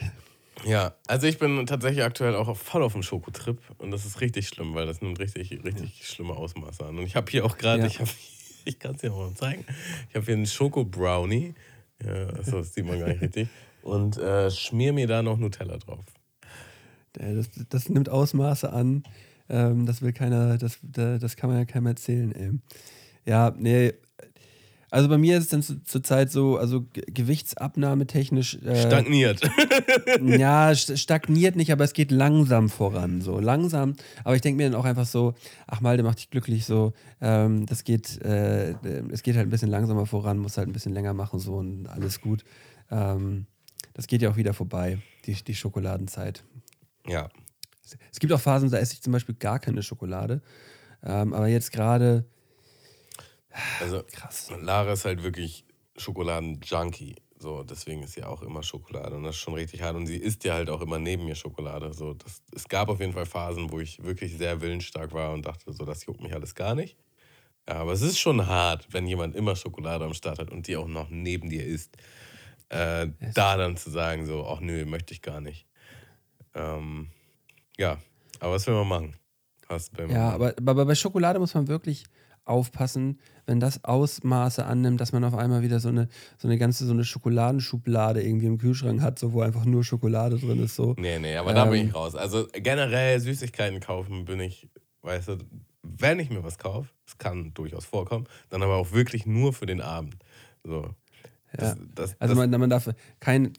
[SPEAKER 3] Ja, also ich bin tatsächlich aktuell auch voll auf dem Schokotrip und das ist richtig schlimm, weil das nimmt richtig, richtig schlimme Ausmaße an. Und ich habe hier auch gerade,
[SPEAKER 1] Ja.
[SPEAKER 3] ich ich kann es dir mal zeigen, ich habe hier einen Schoko-Brownie, ja, also das sieht man gar nicht richtig, und äh, schmier mir da noch Nutella drauf.
[SPEAKER 1] Das, das nimmt Ausmaße an. Ähm, das will keiner, das, da- das kann man ja keinem erzählen, ey. Ja, nee. Also bei mir ist es dann zu- zurzeit so, also Ge- Gewichtsabnahme technisch. Äh,
[SPEAKER 3] Stagniert.
[SPEAKER 1] ja, st- stagniert nicht, aber es geht langsam voran. So langsam. Aber ich denke mir dann auch einfach so, ach Malde macht dich glücklich so. Ähm, das geht, äh, es geht halt ein bisschen langsamer voran, muss halt ein bisschen länger machen so und alles gut. Ähm, das geht ja auch wieder vorbei, die, die Schokoladenzeit.
[SPEAKER 3] ja,
[SPEAKER 1] Es gibt auch Phasen, da esse ich zum Beispiel gar keine Schokolade. Ähm, aber jetzt gerade,
[SPEAKER 3] also
[SPEAKER 1] krass.
[SPEAKER 3] Lara ist halt wirklich Schokoladen-Junkie. So, deswegen ist sie auch immer Schokolade und das ist schon richtig hart. Und sie isst ja halt auch immer neben mir Schokolade. So, das, es gab auf jeden Fall Phasen, wo ich wirklich sehr willensstark war und dachte, so, das juckt mich alles gar nicht. Ja, aber es ist schon hart, wenn jemand immer Schokolade am Start hat und die auch noch neben dir isst. Äh, da dann zu sagen, so, ach nö, möchte ich gar nicht. Ähm, ja, aber was will man machen? Man
[SPEAKER 1] Ja, aber, aber bei Schokolade muss man wirklich aufpassen, wenn das Ausmaße annimmt, dass man auf einmal wieder so eine, so eine ganze so eine Schokoladenschublade irgendwie im Kühlschrank hat, so wo einfach nur Schokolade drin ist. So.
[SPEAKER 3] Nee, nee, aber da bin
[SPEAKER 1] Ähm.
[SPEAKER 3] ich raus. Also generell Süßigkeiten kaufen bin ich, weißt du, wenn ich mir was kaufe, das kann durchaus vorkommen, dann aber auch wirklich nur für den Abend. So. Das, das,
[SPEAKER 1] Also man, man darf kein.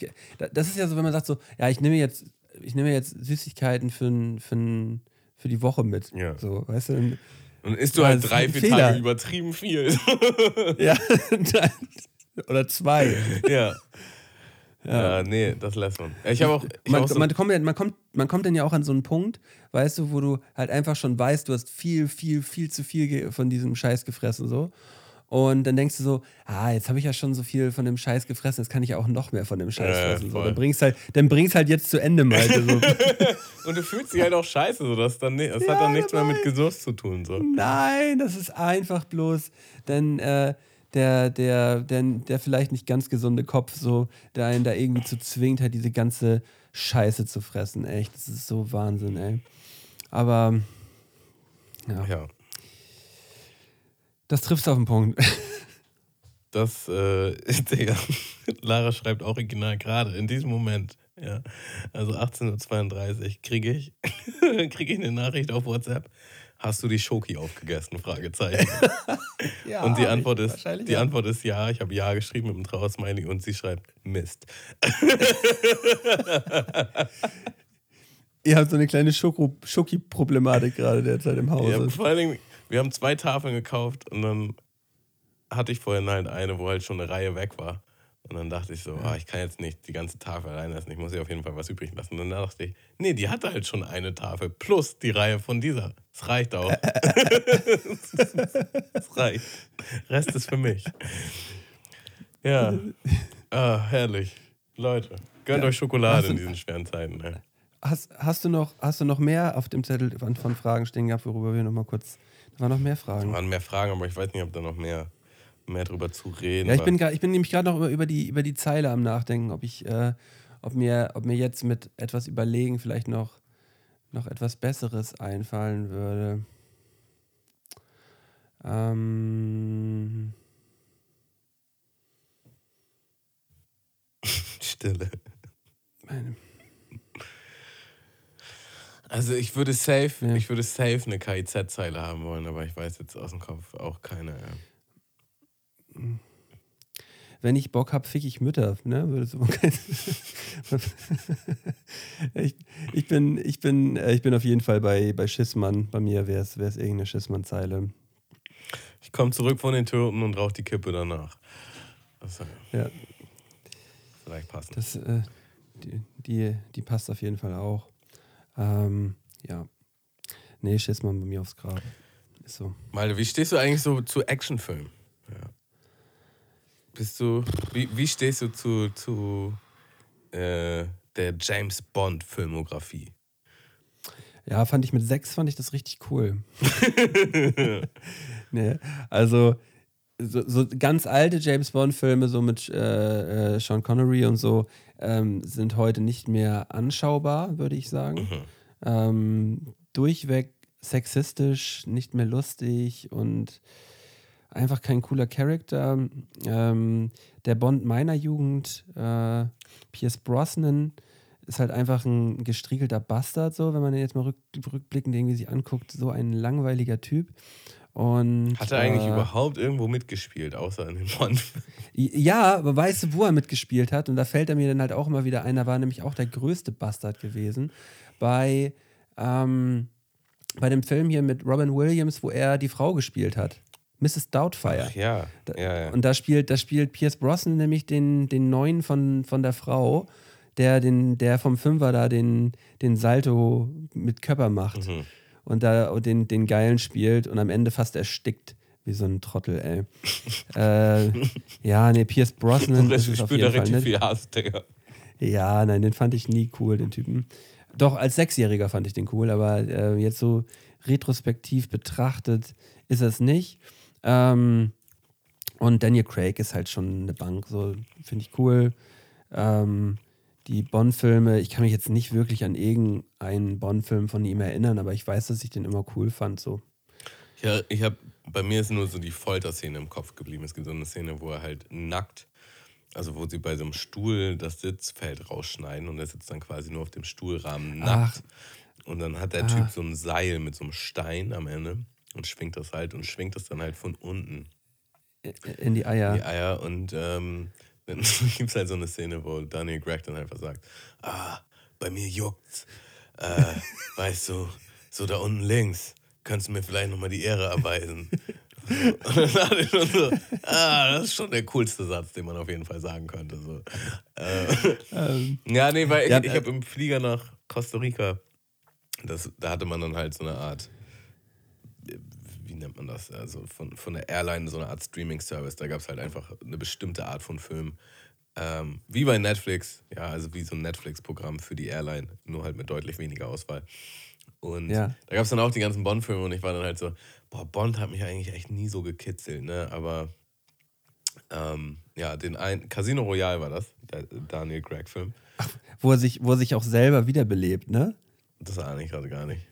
[SPEAKER 1] Das ist ja so, wenn man sagt so, ja, ich nehme jetzt, ich nehme jetzt Süßigkeiten für, für, für die Woche mit.
[SPEAKER 3] Ja.
[SPEAKER 1] So, weißt du?
[SPEAKER 3] Und isst du
[SPEAKER 1] Ja,
[SPEAKER 3] halt drei, vier
[SPEAKER 1] Fehler.
[SPEAKER 3] Tage übertrieben viel.
[SPEAKER 1] Ja. Oder zwei.
[SPEAKER 3] ja. ja. nee, das lässt man. Ich habe auch, ich
[SPEAKER 1] man,
[SPEAKER 3] auch so,
[SPEAKER 1] man, kommt, ja- man, kommt, man kommt dann ja auch an so einen Punkt, weißt du, wo du halt einfach schon weißt, du hast viel, viel, viel zu viel von diesem Scheiß gefressen so. Und dann denkst du so, ah, jetzt habe ich ja schon so viel von dem Scheiß gefressen, jetzt kann ich auch noch mehr von dem Scheiß
[SPEAKER 3] Ja,
[SPEAKER 1] fressen. So. Dann bringst halt, dann bringst halt jetzt zu Ende, Malte. So.
[SPEAKER 3] und du fühlst dich halt auch scheiße. So, das dann, das hat dann nichts mehr mit Genuss zu tun. So.
[SPEAKER 1] Nein, das ist einfach bloß dann äh, der, der, der, der vielleicht nicht ganz gesunde Kopf, so, der einen da irgendwie zu zwingt, halt diese ganze Scheiße zu fressen. Echt, das ist so Wahnsinn, ey. Aber ja,
[SPEAKER 3] Ja.
[SPEAKER 1] Das trifft auf den Punkt.
[SPEAKER 3] Das, äh, Digga, Lara schreibt original gerade in diesem Moment. Ja, also 18.32 Uhr kriege ich, krieg ich eine Nachricht auf WhatsApp. Hast du die Schoki aufgegessen? Fragezeichen.
[SPEAKER 1] Ja,
[SPEAKER 3] und die
[SPEAKER 1] ich
[SPEAKER 3] Antwort ist, die
[SPEAKER 1] ja.
[SPEAKER 3] Antwort ist ja. Ich habe ja geschrieben mit einem Trauersmiley und sie schreibt Mist.
[SPEAKER 1] Ihr habt so eine kleine Schoki-Problematik gerade derzeit im
[SPEAKER 3] Ja,
[SPEAKER 1] Hause.
[SPEAKER 3] vor allen Dingen, wir haben zwei Tafeln gekauft und dann hatte ich vorhin halt eine, wo halt schon eine Reihe weg war. Und dann dachte ich so, ah, ich kann jetzt nicht die ganze Tafel reinlassen, ich muss hier auf jeden Fall was übrig lassen. Und dann dachte ich, nee, die hatte halt schon eine Tafel plus die Reihe von dieser. Das reicht auch. das reicht. Rest ist für mich. Ja. Ah, herrlich. Leute, gönnt euch Schokolade
[SPEAKER 1] du-
[SPEAKER 3] in diesen schweren Zeiten. Ne?
[SPEAKER 1] Hast, hast, du noch, hast du noch mehr auf dem Zettel von, Fragen stehen gehabt, worüber wir noch mal kurz. Waren noch mehr Fragen.
[SPEAKER 3] waren mehr Fragen, aber ich weiß nicht, ob da noch mehr, mehr drüber zu reden.
[SPEAKER 1] Ja, ich bin, grad- ich bin nämlich gerade noch über, über, die, über die Zeile am Nachdenken, ob ich, äh, ob mir, ob mir jetzt mit etwas Überlegen vielleicht noch, noch etwas Besseres einfallen würde. Ähm,
[SPEAKER 3] Stille.
[SPEAKER 1] meine,
[SPEAKER 3] Also ich würde safe,
[SPEAKER 1] Ja.
[SPEAKER 3] ich würde safe eine KIZ-Zeile haben wollen, aber ich weiß jetzt aus dem Kopf auch keine. Ja.
[SPEAKER 1] wenn ich Bock habe, fick ich Mütter. Ne? Würde so- ich, ich, bin, ich, bin, äh, ich bin auf jeden Fall bei, bei Schissmann. Bei mir wäre es irgendeine Schissmann-Zeile.
[SPEAKER 3] Ich komme zurück von den Toten und rauche die Kippe danach. Soll
[SPEAKER 1] Ja,
[SPEAKER 3] vielleicht passen.
[SPEAKER 1] das, äh, die, die, die passt auf jeden Fall auch. Ähm, ja. Nee, Schissmann bei mir aufs Grab. Ist so.
[SPEAKER 3] Malte, wie stehst du eigentlich so zu Actionfilmen? Ja. Bist du, wie, wie stehst du zu, zu äh, der James Bond Filmografie?
[SPEAKER 1] Ja, fand ich mit sechs fand ich das richtig cool. nee, also so, so ganz alte James Bond-Filme, so mit äh, äh, Sean Connery und so, ähm, sind heute nicht mehr anschaubar, würde ich sagen. Ähm, durchweg sexistisch, nicht mehr lustig und einfach kein cooler Charakter. Ähm, der Bond meiner Jugend, äh, Pierce Brosnan, ist halt einfach ein gestriegelter Bastard, so, wenn man den jetzt mal rück, rückblickend irgendwie sich anguckt, so ein langweiliger Typ. Und,
[SPEAKER 3] Hat er eigentlich
[SPEAKER 1] äh,
[SPEAKER 3] überhaupt irgendwo mitgespielt, außer in den Bond?
[SPEAKER 1] Ja, aber weißt du, wo er mitgespielt hat? Und da fällt er mir dann halt auch immer wieder ein, da war nämlich auch der größte Bastard gewesen. Bei, ähm, bei dem Film hier mit Robin Williams, wo er die Frau gespielt hat. Mrs. Doubtfire.
[SPEAKER 3] Ach ja, ja, ja.
[SPEAKER 1] Und da spielt, da spielt Pierce Brosnan nämlich den, den neuen von, von der Frau, der, den, der vom Fünfer da den, den Salto mit Körper macht.
[SPEAKER 3] Mhm.
[SPEAKER 1] Und da den, den Geilen spielt und am Ende fast erstickt. Wie so ein Trottel, ey. äh, ja, nee, Pierce Brosnan.
[SPEAKER 3] Das
[SPEAKER 1] ist auf jeden Fall,
[SPEAKER 3] richtig
[SPEAKER 1] ne?
[SPEAKER 3] viel Hass, Digga.
[SPEAKER 1] Ja, nein, den fand ich nie cool, den Typen. Doch, als Sechsjähriger fand ich den cool, aber äh, jetzt so retrospektiv betrachtet ist es nicht. Ähm, und Daniel Craig ist halt schon eine Bank, so finde ich cool. Ähm, die Bond-Filme, ich kann mich jetzt nicht wirklich an irgendeinen Bond-Film von ihm erinnern, aber ich weiß, dass ich den immer cool fand. So.
[SPEAKER 3] Ja, ich habe, bei mir ist nur so die Folterszene im Kopf geblieben. Es gibt so eine Szene, wo er halt nackt, also wo sie bei so einem Stuhl das Sitzfeld rausschneiden und er sitzt dann quasi nur auf dem Stuhlrahmen nackt. Und dann hat der
[SPEAKER 1] Ah.
[SPEAKER 3] Typ so ein Seil mit so einem Stein am Ende und schwingt das halt und schwingt das dann halt von unten
[SPEAKER 1] In die Eier.
[SPEAKER 3] die Eier und ähm, dann gibt es halt so eine Szene, wo Daniel Craig dann einfach sagt, ah, bei mir juckt's. Äh, weißt du, so da unten links, kannst du mir vielleicht nochmal die Ehre erweisen. Und dann dachte ich schon so, ah, das ist schon der coolste Satz, den man auf jeden Fall sagen könnte. So. Äh, ja, nee, weil ich,
[SPEAKER 1] ja,
[SPEAKER 3] ich
[SPEAKER 1] äh,
[SPEAKER 3] habe im Flieger nach Costa Rica, das, da hatte man dann halt so eine Art, wie nennt man das? Also von, von der Airline so eine Art Streaming-Service. Da gab es halt einfach eine bestimmte Art von Film. Ähm, wie bei Netflix, ja, also wie so ein Netflix-Programm für die Airline, nur halt mit deutlich weniger Auswahl. Und
[SPEAKER 1] Ja.
[SPEAKER 3] da gab es dann auch die ganzen Bond-Filme und ich war dann halt so, boah, Bond hat mich eigentlich echt nie so gekitzelt, ne? Aber ähm, ja, den ein Casino Royale war das, der Daniel Craig-Film.
[SPEAKER 1] Wo, er sich, wo er sich auch selber wiederbelebt, ne?
[SPEAKER 3] Das ahne ich gerade gar nicht.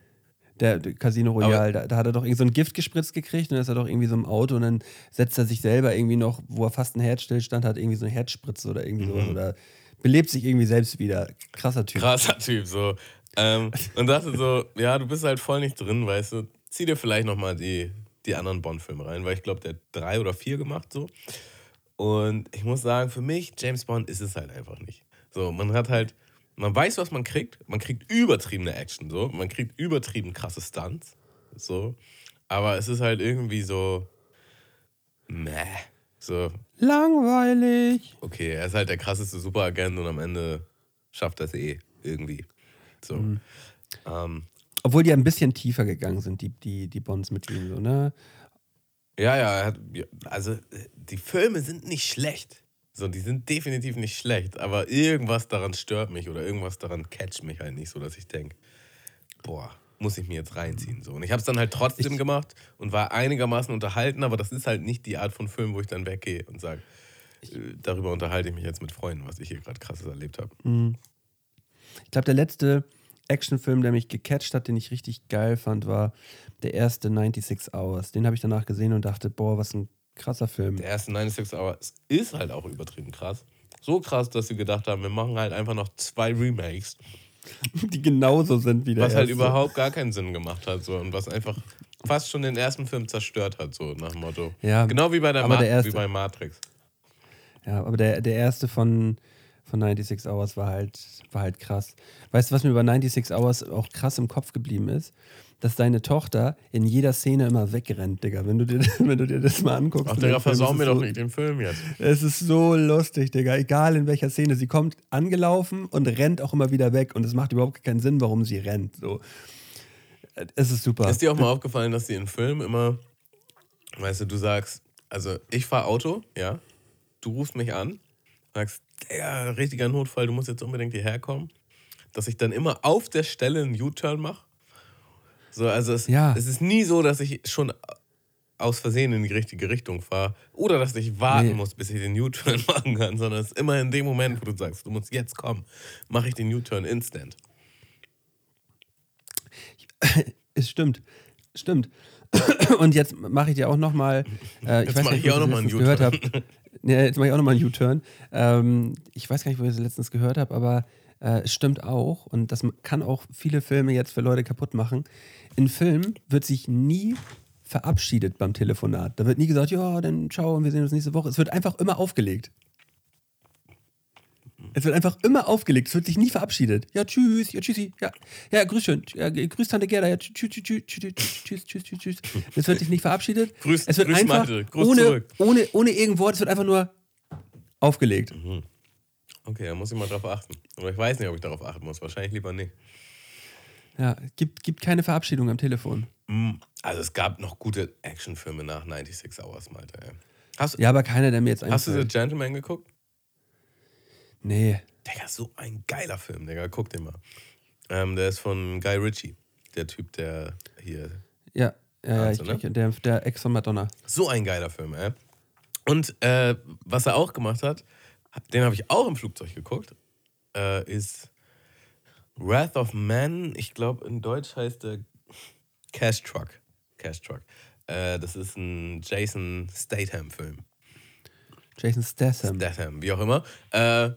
[SPEAKER 1] Der, Casino Royale, da, da hat er doch irgend so ein Gift gespritzt gekriegt und dann ist er doch irgendwie so im Auto und dann setzt er sich selber irgendwie noch, wo er fast einen Herzstillstand hat, irgendwie so eine Herzspritze oder irgendwie sowas oder belebt sich irgendwie selbst wieder. Krasser Typ.
[SPEAKER 3] Krasser Typ, so. Ähm, und dachte so, ja, du bist halt voll nicht drin, weißt du. Zieh dir vielleicht nochmal die, die anderen Bond-Filme rein, weil ich glaube, der hat drei oder vier gemacht, so. Und ich muss sagen, für mich, James Bond ist es halt einfach nicht. So, man hat halt, man weiß, was man kriegt. Man kriegt übertriebene Action, so. Man kriegt übertrieben krasse Stunts, so. Aber es ist halt irgendwie so, meh. So,
[SPEAKER 1] Langweilig.
[SPEAKER 3] okay, er ist halt der krasseste Superagent und am Ende schafft er es eh irgendwie. So. Ähm,
[SPEAKER 1] Obwohl die ein bisschen tiefer gegangen sind, die, die, die Bonds mit ihm, so, ne?
[SPEAKER 3] ja, ja, also die Filme sind nicht schlecht. So, die sind definitiv nicht schlecht, aber irgendwas daran stört mich oder irgendwas daran catcht mich halt nicht so, dass ich denke, boah, muss ich mir jetzt reinziehen. So. Und ich habe es dann halt trotzdem gemacht und war einigermaßen unterhalten, aber das ist halt nicht die Art von Film, wo ich dann weggehe und sage, darüber unterhalte ich mich jetzt mit Freunden, was ich hier gerade krasses erlebt habe.
[SPEAKER 1] Ich glaube, der letzte Actionfilm, der mich gecatcht hat, den ich richtig geil fand, war der erste 96 Hours. Den habe ich danach gesehen und dachte, boah, was ein krasser Film.
[SPEAKER 3] Der erste 96 Hours ist halt auch übertrieben krass. So krass, dass sie gedacht haben, wir machen halt einfach noch zwei Remakes,
[SPEAKER 1] Die genauso sind wie der
[SPEAKER 3] was halt
[SPEAKER 1] erste.
[SPEAKER 3] überhaupt gar keinen Sinn gemacht hat so, und was einfach fast schon den ersten Film zerstört hat, so nach dem Motto.
[SPEAKER 1] Ja,
[SPEAKER 3] genau wie bei, der Ma
[SPEAKER 1] der erste-
[SPEAKER 3] wie bei Matrix.
[SPEAKER 1] Ja, aber der, der erste von, von 96 Hours war halt, war halt krass. Weißt du, was mir über 96 Hours auch krass im Kopf geblieben ist? Dass deine Tochter in jeder Szene immer wegrennt, Digga. Wenn du dir, wenn du dir das mal anguckst.
[SPEAKER 3] Ach, Digga, versau mir
[SPEAKER 1] es
[SPEAKER 3] doch
[SPEAKER 1] so,
[SPEAKER 3] nicht den Film jetzt.
[SPEAKER 1] Es ist so lustig, Digga. Egal in welcher Szene. Sie kommt angelaufen und rennt auch immer wieder weg. Und es macht überhaupt keinen Sinn, warum sie rennt. So. Es ist super.
[SPEAKER 3] Ist dir auch mal aufgefallen, dass die in Filmen immer, weißt du, du sagst, also ich fahre Auto, ja, du rufst mich an, sagst, Digga, richtiger Notfall, du musst jetzt unbedingt hierher kommen, dass ich dann immer auf der Stelle einen U-Turn mache. So, also es,
[SPEAKER 1] Ja.
[SPEAKER 3] es ist nie so, dass ich schon aus Versehen in die richtige Richtung fahre oder dass ich warten
[SPEAKER 1] Nee.
[SPEAKER 3] muss, bis ich den U-Turn machen kann, sondern es ist immer in dem Moment, wo du sagst, du musst jetzt kommen, mache ich den U-Turn instant.
[SPEAKER 1] Es stimmt. Stimmt. Und jetzt mache ich dir auch nochmal. Äh, ich
[SPEAKER 3] Jetzt
[SPEAKER 1] weiß
[SPEAKER 3] ich auch noch
[SPEAKER 1] ich
[SPEAKER 3] mal einen U-Turn.
[SPEAKER 1] Ja, jetzt mache ich auch nochmal einen U-Turn. Ähm, ich weiß gar nicht, wo ich das letztens gehört habe, aber äh, es stimmt auch. Und das kann auch viele Filme jetzt für Leute kaputt machen. In Filmen wird sich nie verabschiedet beim Telefonat. Da wird nie gesagt, ja, dann ciao und wir sehen uns nächste Woche. Es wird einfach immer aufgelegt. Es wird einfach immer aufgelegt. Es wird sich nie verabschiedet. Ja, tschüss. Ja, tschüssi. Ja, ja grüß schön. Ja, grüß Tante Gerda. Ja, tschüss, tschüss, tschüss, tschüss, tschüss, tschüss, tschüss, tschüss. Es wird sich nicht verabschiedet.
[SPEAKER 3] Grüß-
[SPEAKER 1] es wird
[SPEAKER 3] grüß
[SPEAKER 1] einfach.
[SPEAKER 3] Gruß
[SPEAKER 1] ohne,
[SPEAKER 3] zurück.
[SPEAKER 1] ohne, ohne irgendein Wort. Es wird einfach nur aufgelegt.
[SPEAKER 3] Okay, da muss ich mal drauf achten. Aber ich weiß nicht, ob ich darauf achten muss. Wahrscheinlich lieber nicht.
[SPEAKER 1] Ja, gibt, gibt keine Verabschiedung am Telefon.
[SPEAKER 3] Mm, Also es gab noch gute Actionfilme nach 96 Hours, Malte. Ey. Hast,
[SPEAKER 1] Ja, aber keiner, der mir jetzt
[SPEAKER 3] hast du The
[SPEAKER 1] einfällt.
[SPEAKER 3] Gentleman geguckt?
[SPEAKER 1] Nee.
[SPEAKER 3] Digga, so ein geiler Film, Digga. Guck den mal. Ähm, der ist von Guy Ritchie. Der Typ, der hier.
[SPEAKER 1] Ja, ja, ja ich,
[SPEAKER 3] Also, ne?
[SPEAKER 1] der, der Ex von Madonna.
[SPEAKER 3] So ein geiler Film, ey. Und äh, was er auch gemacht hat, den habe ich auch im Flugzeug geguckt, äh, ist Wrath of Man. Ich glaube, in Deutsch heißt der Cash Truck. Cash Truck. Äh, das ist ein Jason Statham-Film.
[SPEAKER 1] Jason Statham.
[SPEAKER 3] Statham, wie auch immer. Äh,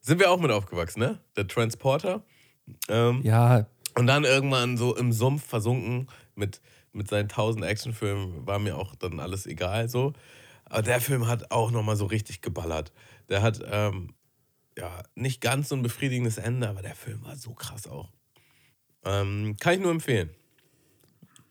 [SPEAKER 3] sind wir auch mit aufgewachsen, ne? Der Transporter. Ähm,
[SPEAKER 1] Ja,
[SPEAKER 3] Und dann irgendwann so im Sumpf versunken mit, mit seinen tausend Actionfilmen war mir auch dann alles egal so. Aber der Film hat auch nochmal so richtig geballert. Der hat ähm, ja nicht ganz so ein befriedigendes Ende, aber der Film war so krass auch. Ähm, kann ich nur empfehlen.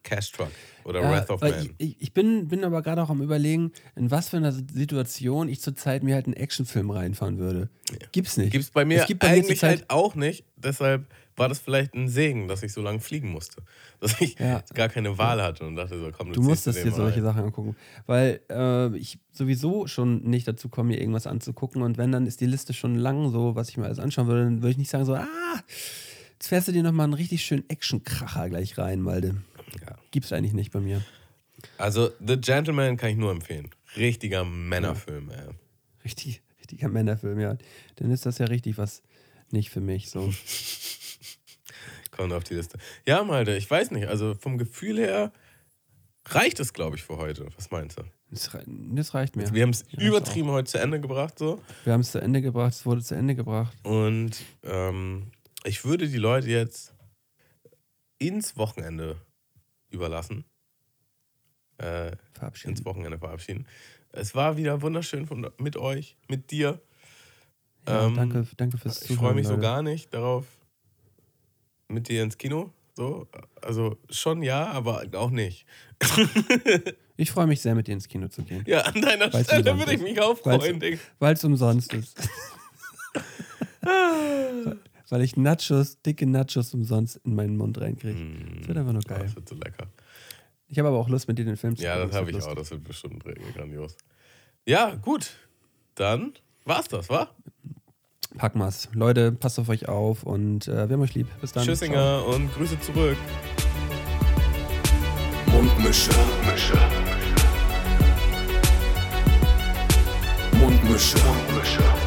[SPEAKER 3] Cash Truck oder
[SPEAKER 1] Ja,
[SPEAKER 3] Wrath of Man.
[SPEAKER 1] Ich, ich, bin, bin aber gerade auch am überlegen, in was für einer Situation ich zurzeit mir halt einen Actionfilm reinfahren würde. Gibt's nicht.
[SPEAKER 3] Gibt's bei mir
[SPEAKER 1] es gibt bei mir
[SPEAKER 3] eigentlich
[SPEAKER 1] zurzeit,
[SPEAKER 3] halt auch nicht. Deshalb war das vielleicht ein Segen, dass ich so lange fliegen musste. Dass ich
[SPEAKER 1] Ja.
[SPEAKER 3] gar keine Wahl hatte und dachte so, komm, du,
[SPEAKER 1] Du musstest
[SPEAKER 3] dir
[SPEAKER 1] solche. Sachen angucken. Weil äh, ich sowieso schon nicht dazu komme, mir irgendwas anzugucken. Und wenn, dann ist die Liste schon lang, so was ich mir alles anschauen würde, dann würde ich nicht sagen, so, ah, jetzt fährst du dir nochmal einen richtig schönen Actionkracher gleich rein, Malde.
[SPEAKER 3] Ja.
[SPEAKER 1] Gibt's eigentlich nicht bei mir.
[SPEAKER 3] Also, The Gentleman kann ich nur empfehlen. Richtiger Männerfilm, ey.
[SPEAKER 1] Richtig, richtiger Männerfilm, ja. Dann ist das ja richtig was nicht für mich. So.
[SPEAKER 3] Kommt auf die Liste. Ja, Malte, ich weiß nicht. Also, vom Gefühl her reicht es, glaube ich, für heute. Was meinst du?
[SPEAKER 1] Das, rei- das reicht mir.
[SPEAKER 3] Wir haben es
[SPEAKER 1] Ja,
[SPEAKER 3] übertrieben heute zu Ende gebracht, so.
[SPEAKER 1] Wir haben es zu Ende gebracht, es wurde zu Ende gebracht.
[SPEAKER 3] Und ähm, ich würde die Leute jetzt ins Wochenende überlassen. Äh,
[SPEAKER 1] Verabschieden.
[SPEAKER 3] ins Wochenende verabschieden. Es war wieder wunderschön von, mit euch, mit dir.
[SPEAKER 1] Ja,
[SPEAKER 3] Ähm,
[SPEAKER 1] danke, danke fürs
[SPEAKER 3] Ich
[SPEAKER 1] Zuhören.
[SPEAKER 3] freue mich so
[SPEAKER 1] Leute.
[SPEAKER 3] gar nicht darauf, mit dir ins Kino. So, also schon ja, aber auch nicht.
[SPEAKER 1] Ich freue mich sehr, mit dir ins Kino zu gehen.
[SPEAKER 3] Ja, an deiner
[SPEAKER 1] Weil's
[SPEAKER 3] Stelle würde ich mich auch freuen, Digga.
[SPEAKER 1] Weil es umsonst ist. Weil ich Nachos, dicke Nachos umsonst in meinen Mund reinkriege. Das wird einfach nur
[SPEAKER 3] Oh,
[SPEAKER 1] geil.
[SPEAKER 3] das wird so lecker.
[SPEAKER 1] Ich habe aber auch Lust, mit dir den Film zu
[SPEAKER 3] Ja,
[SPEAKER 1] gucken.
[SPEAKER 3] das habe ich auch.
[SPEAKER 1] lustig.
[SPEAKER 3] Das wird bestimmt grandios. Ja, gut. Dann war's das, wa?
[SPEAKER 1] Packen wir's. Leute, passt auf euch auf und äh, wir haben euch lieb. Bis dann. Ciao.
[SPEAKER 3] Tschüssinger und Grüße zurück.
[SPEAKER 2] Mundmische. Mundmische. Mundmische. Mundmische.